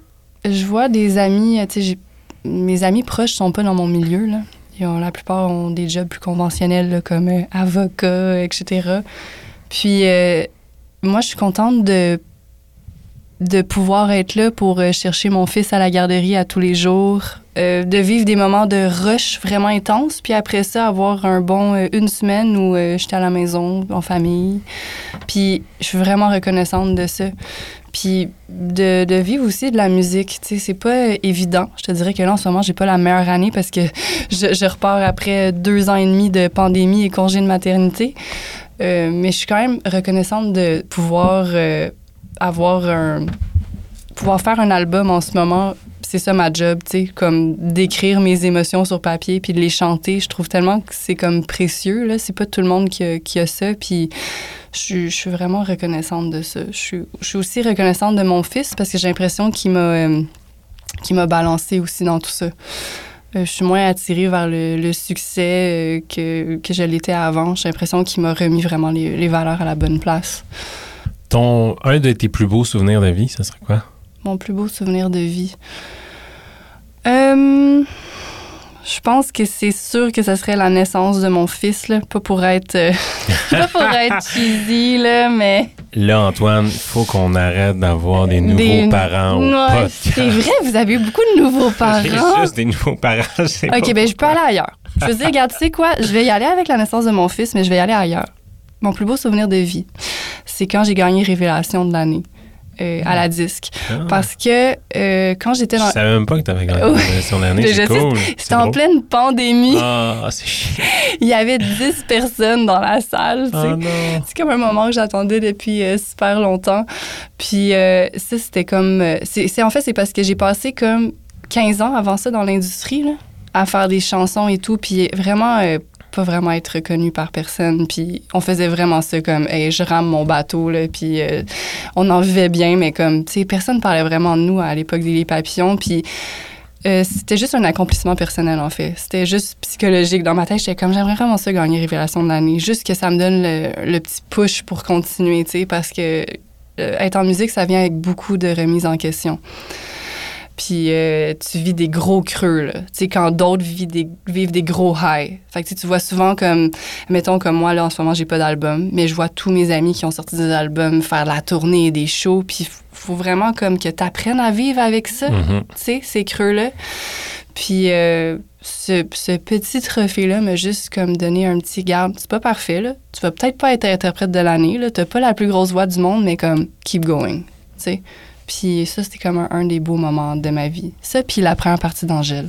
je vois des amis, tu sais, j'ai- mes amis proches sont pas dans mon milieu, là. Ils ont, la plupart ont des jobs plus conventionnels, là, comme euh, avocat, etc. Puis, euh, moi, je suis contente de, de pouvoir être là pour euh, chercher mon fils à la garderie à tous les jours, euh, de vivre des moments de rush vraiment intenses, puis après ça, avoir un bon euh, une semaine où euh, j'étais à la maison, en famille. Puis, je suis vraiment reconnaissante de ça. Puis de, de vivre aussi de la musique, tu sais, c'est pas évident. Je te dirais que là, en ce moment, j'ai pas la meilleure année parce que je, je repars après deux ans et demi de pandémie et congé de maternité. Mais je suis quand même reconnaissante de pouvoir avoir un... pouvoir faire un album en ce moment c'est ça ma job, tu sais, comme d'écrire mes émotions sur papier puis de les chanter. Je trouve tellement que c'est comme précieux, là. C'est pas tout le monde qui a, ça, puis je, suis vraiment reconnaissante de ça. Je suis, aussi reconnaissante de mon fils parce que j'ai l'impression qu'il m'a, euh, m'a balancé aussi dans tout ça. Euh, je suis moins attirée vers le, succès euh, que, que je l'étais avant. J'ai l'impression qu'il m'a remis vraiment les valeurs à la bonne place. Ton, un de tes plus beaux souvenirs de vie, ça serait quoi? Mon plus beau souvenir de vie. Euh, je pense que c'est sûr que ça serait la naissance de mon fils, là. Pas pour être, euh, pas pour être cheesy, là, mais. Là, Antoine, il faut qu'on arrête d'avoir des nouveaux des... parents au ouais, C'est vrai, vous avez eu beaucoup de nouveaux parents. J'ai juste des nouveaux parents. OK, ben je peux aller ailleurs. Je veux dire, regarde, tu sais quoi? Je vais y aller avec la naissance de mon fils, mais je vais y aller ailleurs. Mon plus beau souvenir de vie, c'est quand j'ai gagné Révélation de l'année euh, à la disque. Ah. Parce que euh, quand j'étais dans. Je savais même pas que tu avais gagné son année. C'est cool. C'était en pleine pandémie. Ah, c'est. Il y avait 10 personnes dans la salle. Oh c'est comme un moment que j'attendais depuis euh, super longtemps. Puis ça, c'était comme. c'est En fait, c'est parce que j'ai passé comme 15 ans avant ça dans l'industrie, à faire des chansons et tout. Puis vraiment pas vraiment être reconnu par personne. Puis on faisait vraiment ça comme, hey, je rame mon bateau, là, puis euh, on en vivait bien, mais comme, tu sais, personne parlait vraiment de nous à l'époque des Papillons. Puis euh, c'était juste un accomplissement personnel, en fait. C'était juste psychologique. Dans ma tête, j'étais comme, j'aimerais vraiment ça gagner Révélation de l'année. Juste que ça me donne le, petit push pour continuer, tu sais, parce que euh, être en musique, ça vient avec beaucoup de remises en question puis euh, tu vis des gros creux, là. Tu sais, quand d'autres vivent des, vivent des gros highs. Fait que tu vois souvent comme, mettons comme moi, là, en ce moment, j'ai pas d'album, mais je vois tous mes amis qui ont sorti des albums faire de la tournée, des shows, puis faut vraiment comme que tu apprennes à vivre avec ça, mm-hmm. tu sais, ces creux-là. Puis euh, ce, ce, petit trophée-là m'a juste comme donné un petit garde. C'est pas parfait, là. Tu vas peut-être pas être interprète de l'année, là. T'as pas la plus grosse voix du monde, mais comme, keep going, tu sais. Puis ça, c'était comme un, un, des beaux moments de ma vie. Ça, puis la première partie d'Angèle.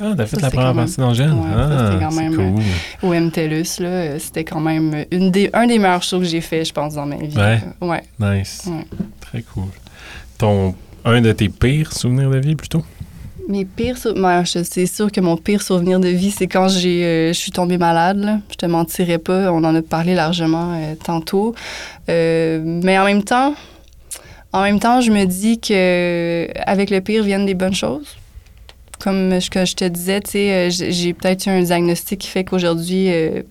Ah, t'as fait la première partie d'Angèle? Ouais, ah, c'était quand même cool. au MTLUS, là. C'était quand même une des, un des meilleurs shows que j'ai fait, je pense, dans ma vie. Ouais. ouais. Nice. Ouais. Très cool. Ton, un de tes pires souvenirs de vie, plutôt? Mes pires souvenirs, c'est sûr que mon pire souvenir de vie, c'est quand j'ai, euh, je suis tombée malade. Là. Je te mentirais pas, on en a parlé largement euh, tantôt. Euh, mais en même temps, en même temps, je me dis que avec le pire viennent des bonnes choses. Comme que je te disais, tu sais, j'ai peut-être eu un diagnostic qui fait qu'aujourd'hui, euh,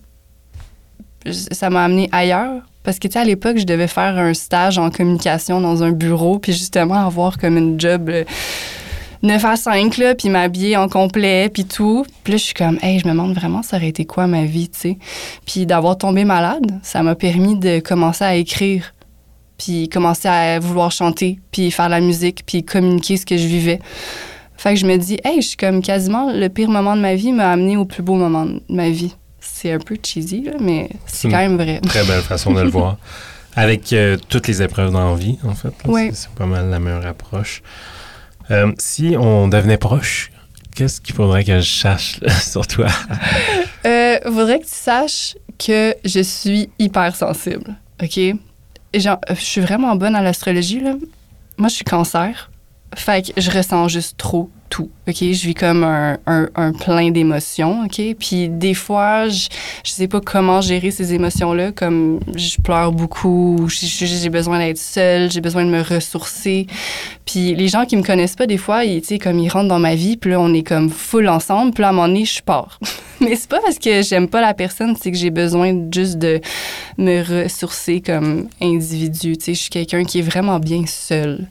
ça m'a amené ailleurs. Parce que, tu sais, à l'époque, je devais faire un stage en communication dans un bureau, puis justement avoir comme une job euh, 9 à 5, là, puis m'habiller en complet, puis tout. Puis là, je suis comme, hey, je me demande vraiment ça aurait été quoi ma vie, tu sais. Puis d'avoir tombé malade, ça m'a permis de commencer à écrire puis commencer à vouloir chanter, puis faire de la musique, puis communiquer ce que je vivais. Fait que je me dis, hey, je suis comme quasiment le pire moment de ma vie m'a amené au plus beau moment de ma vie. C'est un peu cheesy, là, mais c'est quand même vrai. Très belle façon de le voir. Avec euh, toutes les épreuves dans la vie, en fait. Oui. C'est pas mal la meilleure approche. Euh, si on devenait proche, qu'est-ce qu'il faudrait que je sache là, sur toi? euh, faudrait que tu saches que je suis hyper sensible, OK? Genre, je suis vraiment bonne à l'astrologie, là. Moi, je suis cancer. Fait que je ressens juste trop OK? Je vis comme un, un, plein d'émotions, OK? Puis des fois, je, je sais pas comment gérer ces émotions-là, comme je pleure beaucoup, j'ai besoin d'être seule, j'ai besoin de me ressourcer. Puis les gens qui me connaissent pas, des fois, ils, comme ils rentrent dans ma vie, puis là, on est comme full ensemble, puis là, à un moment donné, je pars. Mais c'est pas parce que j'aime pas la personne, c'est que j'ai besoin juste de me ressourcer comme individu. Tu sais, je suis quelqu'un qui est vraiment bien seul.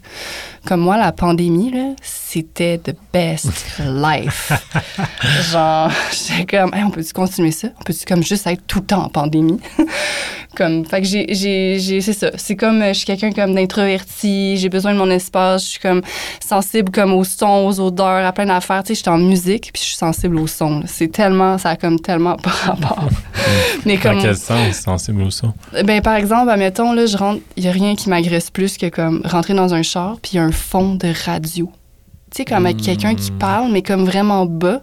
Comme moi, la pandémie, c'était the best life. Genre, j'étais comme, hey, on peut-tu continuer ça? On peut-tu comme juste être tout le temps en pandémie? Comme, fait que j'ai, c'est ça. C'est comme, euh, je suis quelqu'un comme d'introverti, j'ai besoin de mon espace, je suis comme sensible comme au son, aux odeurs, à plein d'affaires. Tu sais, je suis en musique, puis je suis sensible au son. là. C'est tellement, ça a comme tellement pas rapport. Mais Dans comme, quel sens sensible au son? ben par exemple, admettons, là, je rentre, il y a rien qui m'agresse plus que comme rentrer dans un char, puis il y a un fond de radio. Tu sais, comme avec quelqu'un qui parle, mais comme vraiment bas,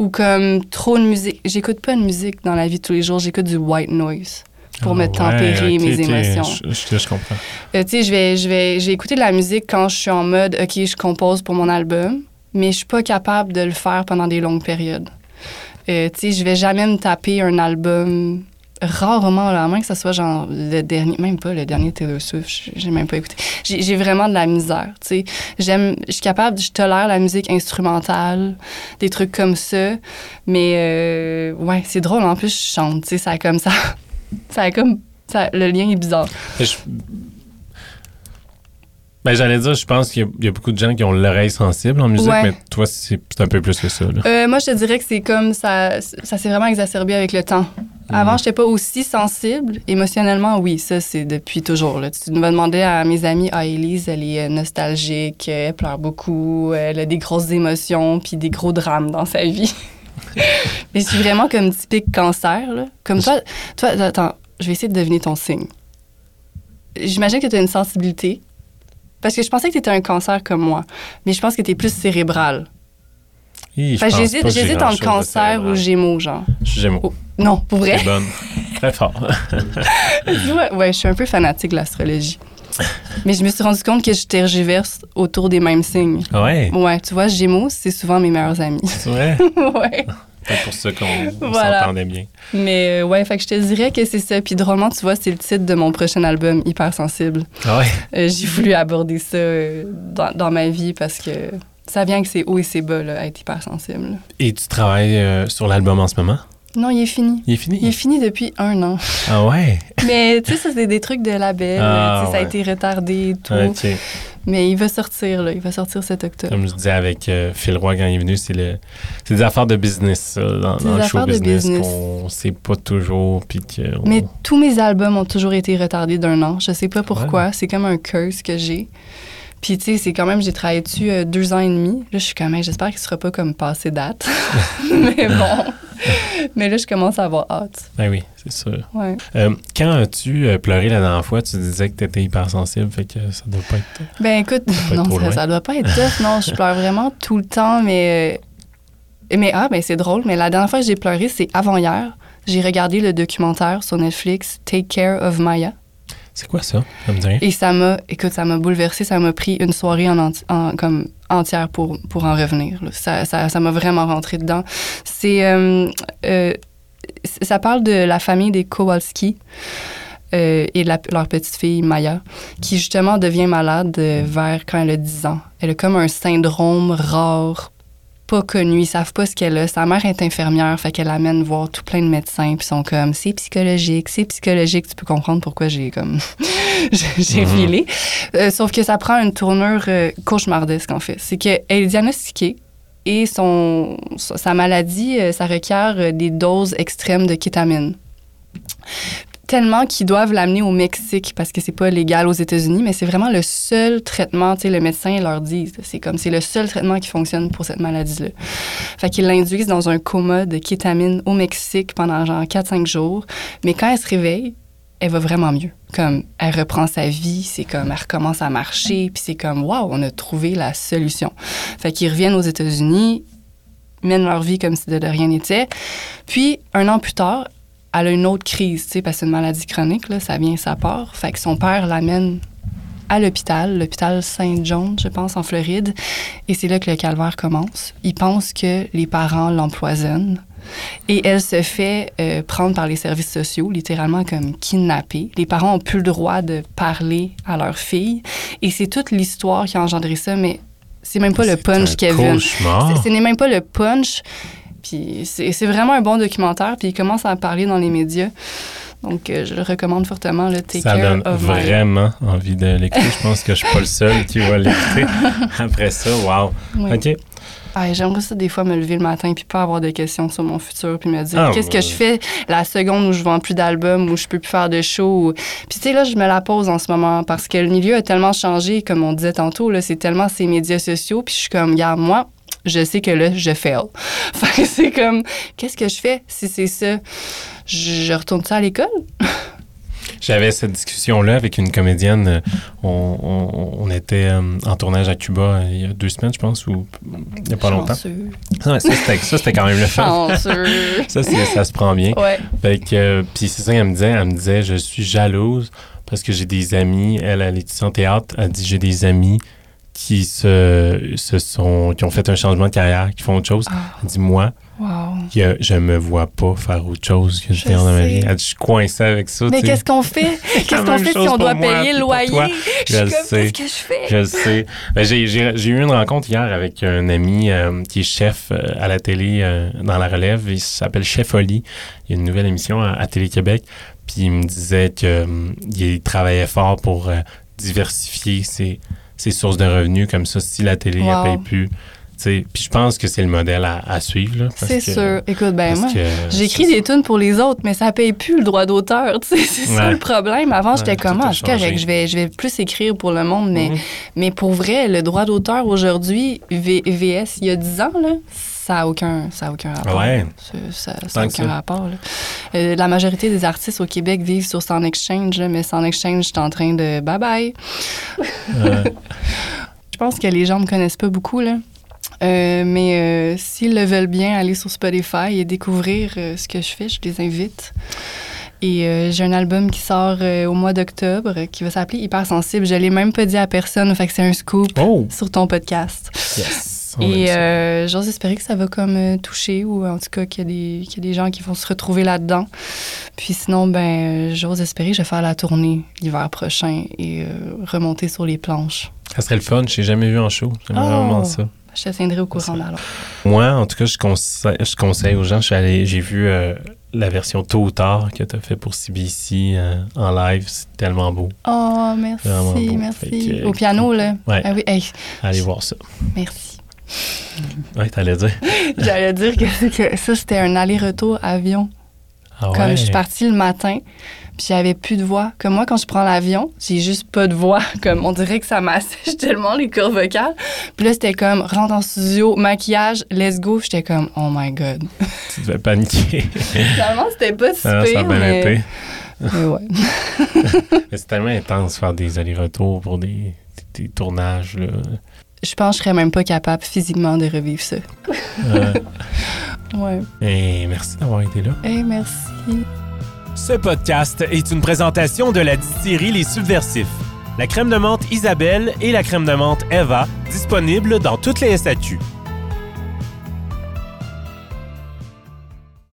ou comme trop de musique. J'écoute pas de musique dans la vie de tous les jours, j'écoute du white noise pour me Ah ouais, tempérer mes émotions. Je, je- je comprends. Euh, tu sais, je vais, je vais, j'ai écouté de la musique quand je suis en mode, OK, je compose pour mon album, mais je suis pas capable de le faire pendant des longues périodes. Euh, tu sais, je vais jamais me taper un album rarement, à moins que ce soit genre le dernier, même pas le dernier Taylor Swift, j'ai même pas écouté. J'ai vraiment de la misère, tu sais. J'aime, je suis capable, je tolère la musique instrumentale, des trucs comme ça, mais euh, ouais, c'est drôle, en plus, je chante, tu sais, ça a comme ça, ça a comme, ça, le lien est bizarre. Ben, j'allais dire, je pense qu'il y a- il y, a beaucoup de gens qui ont l'oreille sensible en musique, Ouais. mais toi, c'est un peu plus que ça. Euh, moi, je te dirais que c'est comme ça, ça s'est vraiment exacerbé avec le temps. Avant, je n'étais pas aussi sensible. Émotionnellement, oui, ça, c'est depuis toujours. Là. Tu me demandais à mes amis, ah, Elise, elle est euh, nostalgique, euh, elle pleure beaucoup, elle a des grosses émotions, puis des gros drames dans sa vie. Mais je suis vraiment comme typique cancer. Là. Comme toi, toi, attends, je vais essayer de deviner ton signe. J'imagine que tu as une sensibilité. Parce que je pensais que tu étais un cancer comme moi. Mais je pense que tu es plus cérébral. J'hésite entre cancer ou gémeaux, genre. Je suis Gémeaux. Oh, non, pour vrai. Bonne. Très fort. ouais, ouais, je suis un peu fanatique de l'astrologie. Mais je me suis rendu compte que je tergiverse autour des mêmes signes. ouais, Ouais, tu vois, Gémeaux, c'est souvent mes meilleurs amis. c'est vrai? ouais. C'est pour ça qu'on Voilà. s'entendait bien. Mais euh, ouais, fait que je te dirais que c'est ça. Puis drôlement, tu vois, c'est le titre de mon prochain album, Hypersensible. Ah ouais? Euh, J'ai voulu aborder ça euh, dans, dans ma vie parce que ça vient que c'est haut et c'est bas, là, être hypersensible. Et tu travailles sur l'album en ce moment? Non, il est fini. Il est fini? Il est fini depuis un an. Ah ouais? Mais tu sais, ça, c'est des trucs de label. Ah, Ça a été retardé et tout. Ok. Mais il va sortir, là. Il va sortir cet octobre. Comme je disais avec euh, Phil Roy quand il est venu, c'est le, c'est des affaires de business, ça, dans, dans le show business, business. qu'on sait pas toujours, puis on- Mais tous mes albums ont toujours été retardés d'un an. Je sais pas pourquoi. C'est comme un curse que j'ai. Puis, tu sais, c'est quand même, j'ai travaillé dessus euh, deux ans et demi. Là, je suis quand même, j'espère qu'il sera pas comme passé date. Mais bon. Mais là, je commence à avoir hâte. Ben oui, c'est sûr. Ouais. Euh, quand as-tu euh, pleuré la dernière fois, tu disais que tu étais hypersensible, fait que ça doit pas être... Ben écoute, non, ça, ça doit pas être tough. Non, je pleure vraiment tout le temps, mais. Mais ah, ben c'est drôle, mais la dernière fois que j'ai pleuré, c'est avant-hier. J'ai regardé le documentaire sur Netflix Take Care of Maya. C'est quoi ça? Et ça m'a, écoute, ça m'a bouleversé. Ça m'a pris une soirée en, entière pour, en revenir. Ça, m'a vraiment rentré dedans. Euh, euh, ça parle de la famille des Kowalski euh, et la- leur petite fille Maya, qui justement devient malade vers quand elle a 10 ans. Elle a comme un syndrome rare, pas connu, ils savent pas ce qu'elle a. Sa mère est infirmière, fait qu'elle amène voir tout plein de médecins, puis ils sont comme c'est psychologique, c'est psychologique. Tu peux comprendre pourquoi j'ai comme j'ai Mhm. filé. Euh, sauf que ça prend une tournure euh, cauchemardesque en fait. C'est qu'elle est diagnostiquée et son, sa sa maladie, euh, ça requiert euh, des doses extrêmes de kétamine. Tellement qu'ils doivent l'amener au Mexique parce que c'est pas légal aux États-Unis, mais c'est vraiment le seul traitement, tu sais, le médecin leur dit, c'est comme c'est le seul traitement qui fonctionne pour cette maladie-là. Fait qu'ils l'induisent dans un coma de kétamine au Mexique pendant genre 4-5 jours, mais quand elle se réveille, elle va vraiment mieux. Comme elle reprend sa vie, c'est comme elle recommence à marcher, puis c'est comme waouh, on a trouvé la solution. Fait qu'ils reviennent aux États-Unis, mènent leur vie comme si de rien n'était. Puis un an plus tard, elle a une autre crise, tu sais, parce que c'est une maladie chronique, là, ça vient, ça part. Fait que son père l'amène à l'hôpital, l'hôpital Saint-John, je pense, en Floride. Et c'est là que le calvaire commence. Il pense que les parents l'empoisonnent. Et elle se fait euh, prendre par les services sociaux, littéralement comme kidnappée. Les parents ont plus le droit de parler à leur fille. Et c'est toute l'histoire qui a engendré ça, mais c'est même pas le punch, un Kevin. Ce n'est même pas le punch. Puis c'est vraiment un bon documentaire. Puis il commence à en parler dans les médias. Donc euh, je le recommande fortement, le Take Ça Care donne of My- vraiment envie de l'écouter. Je pense que je suis pas le seul qui va l'écouter. Après ça, wow. OK. Ah, J'aimerais ça des fois me lever le matin puis pas avoir de questions sur mon futur puis me dire Ah, qu'est-ce que je fais la seconde où je vends plus d'albums où je peux plus faire de shows. ou- Puis tu sais là je me la pose en ce moment parce que le milieu a tellement changé comme on disait tantôt là, c'est tellement ces médias sociaux puis je suis comme regarde moi je sais que là, je fail. Fait que c'est comme, qu'est-ce que je fais si c'est ça? Je retourne ça à l'école? J'avais cette discussion-là avec une comédienne. euh, On, on- on était euh, en tournage à Cuba euh, il y a deux semaines, je pense, ou il n'y a pas longtemps. Chanceux. Ouais, ça, c'était ça, c'était quand même le fun. Ça, ça se prend bien. ouais. Fait que, puis c'est ça qu'elle me disait. Elle me disait, je suis jalouse parce que j'ai des amis. Elle, elle est en théâtre. Elle dit, j'ai des amis qui se, se sont, qui ont fait un changement de carrière, qui font autre chose. Ah, Elle dit, moi, wow. il a- je me vois pas faire autre chose que Je théâtre dans ma vie. Elle je suis coincée avec ça. Mais qu'est-ce qu'on fait? Qu'est-ce qu'on fait si on doit moi, payer le loyer? Je Je suis le comme, sais. qu'est-ce que je fais? Je le sais. Ben, j'ai, eu une rencontre hier avec un ami euh, qui est chef euh, à la télé euh, dans la relève. Il s'appelle Chef Oli. Il y a une nouvelle émission à, à Télé-Québec. Puis il me disait qu'il travaillait fort pour diversifier ses, ses sources de revenus. Comme ça, si la télé ne Wow. paye plus. Puis je pense que c'est le modèle à, à suivre. C'est sûr. Écoute, ben moi, j'écris des tunes pour les autres, mais ça paye plus le droit d'auteur. C'est ça le problème. Avant, j'étais Ouais, comme, tout a ah, c'est correct, je vais, je vais plus écrire pour le monde, mais, Mhm. mais pour vrai, le droit d'auteur aujourd'hui, VS, il y a 10 ans, là, ça n'a aucun, ça a aucun rapport. Ouais. Ça- n'a aucun ça. rapport. Euh, la majorité des artistes au Québec vivent sur Sound Exchange, là, mais Sound Exchange, je suis en train de bye bye. Euh, Je pense que les gens me connaissent pas beaucoup, là. Euh, mais euh, s'ils le veulent bien, aller sur Spotify et découvrir ce que je fais, je les invite. Et euh, j'ai un album qui sort euh, au mois d'octobre euh, qui va s'appeler Hypersensible. Je l'ai même pas dit à personne, fait que c'est un scoop Oh! sur ton podcast. Yes! Et euh, j'ose espérer que ça va comme euh, toucher ou en tout cas qu'il y, a des- qu'il y a des gens qui vont se retrouver là-dedans. Puis sinon, ben, euh, j'ose espérer que je vais faire la tournée l'hiver prochain et euh, remonter sur les planches. Ça serait le fun. Je jamais vu en show. Oh. vraiment ça. Je te tiendrai au courant alors. Moi, en tout cas, je conseille, je conseille aux gens. Je suis allé, j'ai vu euh, la version tôt ou tard que tu as fait pour CBC euh, en live. C'est tellement beau. Oh, merci, beau. merci. Que, Au piano, là. Ouais. Ah oui, hey, Allez voir ça. merci. Ouais, t'allais dire. J'allais dire que, que ça, c'était un aller-retour avion. Ah Comme je suis partie le matin, puis j'avais plus de voix. Comme moi, quand je prends l'avion, j'ai juste pas de voix. Comme on dirait que ça m'assèche tellement les cordes vocales. Puis là, c'était comme rentre en studio, maquillage, let's go. J'étais comme oh my god. Tu devais paniquer. Finalement, c'était pas si Ah, ça a pire, bien mais... été. mais ouais. Mais c'est tellement intense faire des allers-retours pour des, des- des tournages. Là. Je pense que je serais même pas capable physiquement de revivre ça. Euh, Ouais. et merci d'avoir été là. Hey, merci. Ce podcast est une présentation de la distillerie Les Subversifs. La crème de menthe Isabelle et la crème de menthe Eva, disponibles dans toutes les SAQ.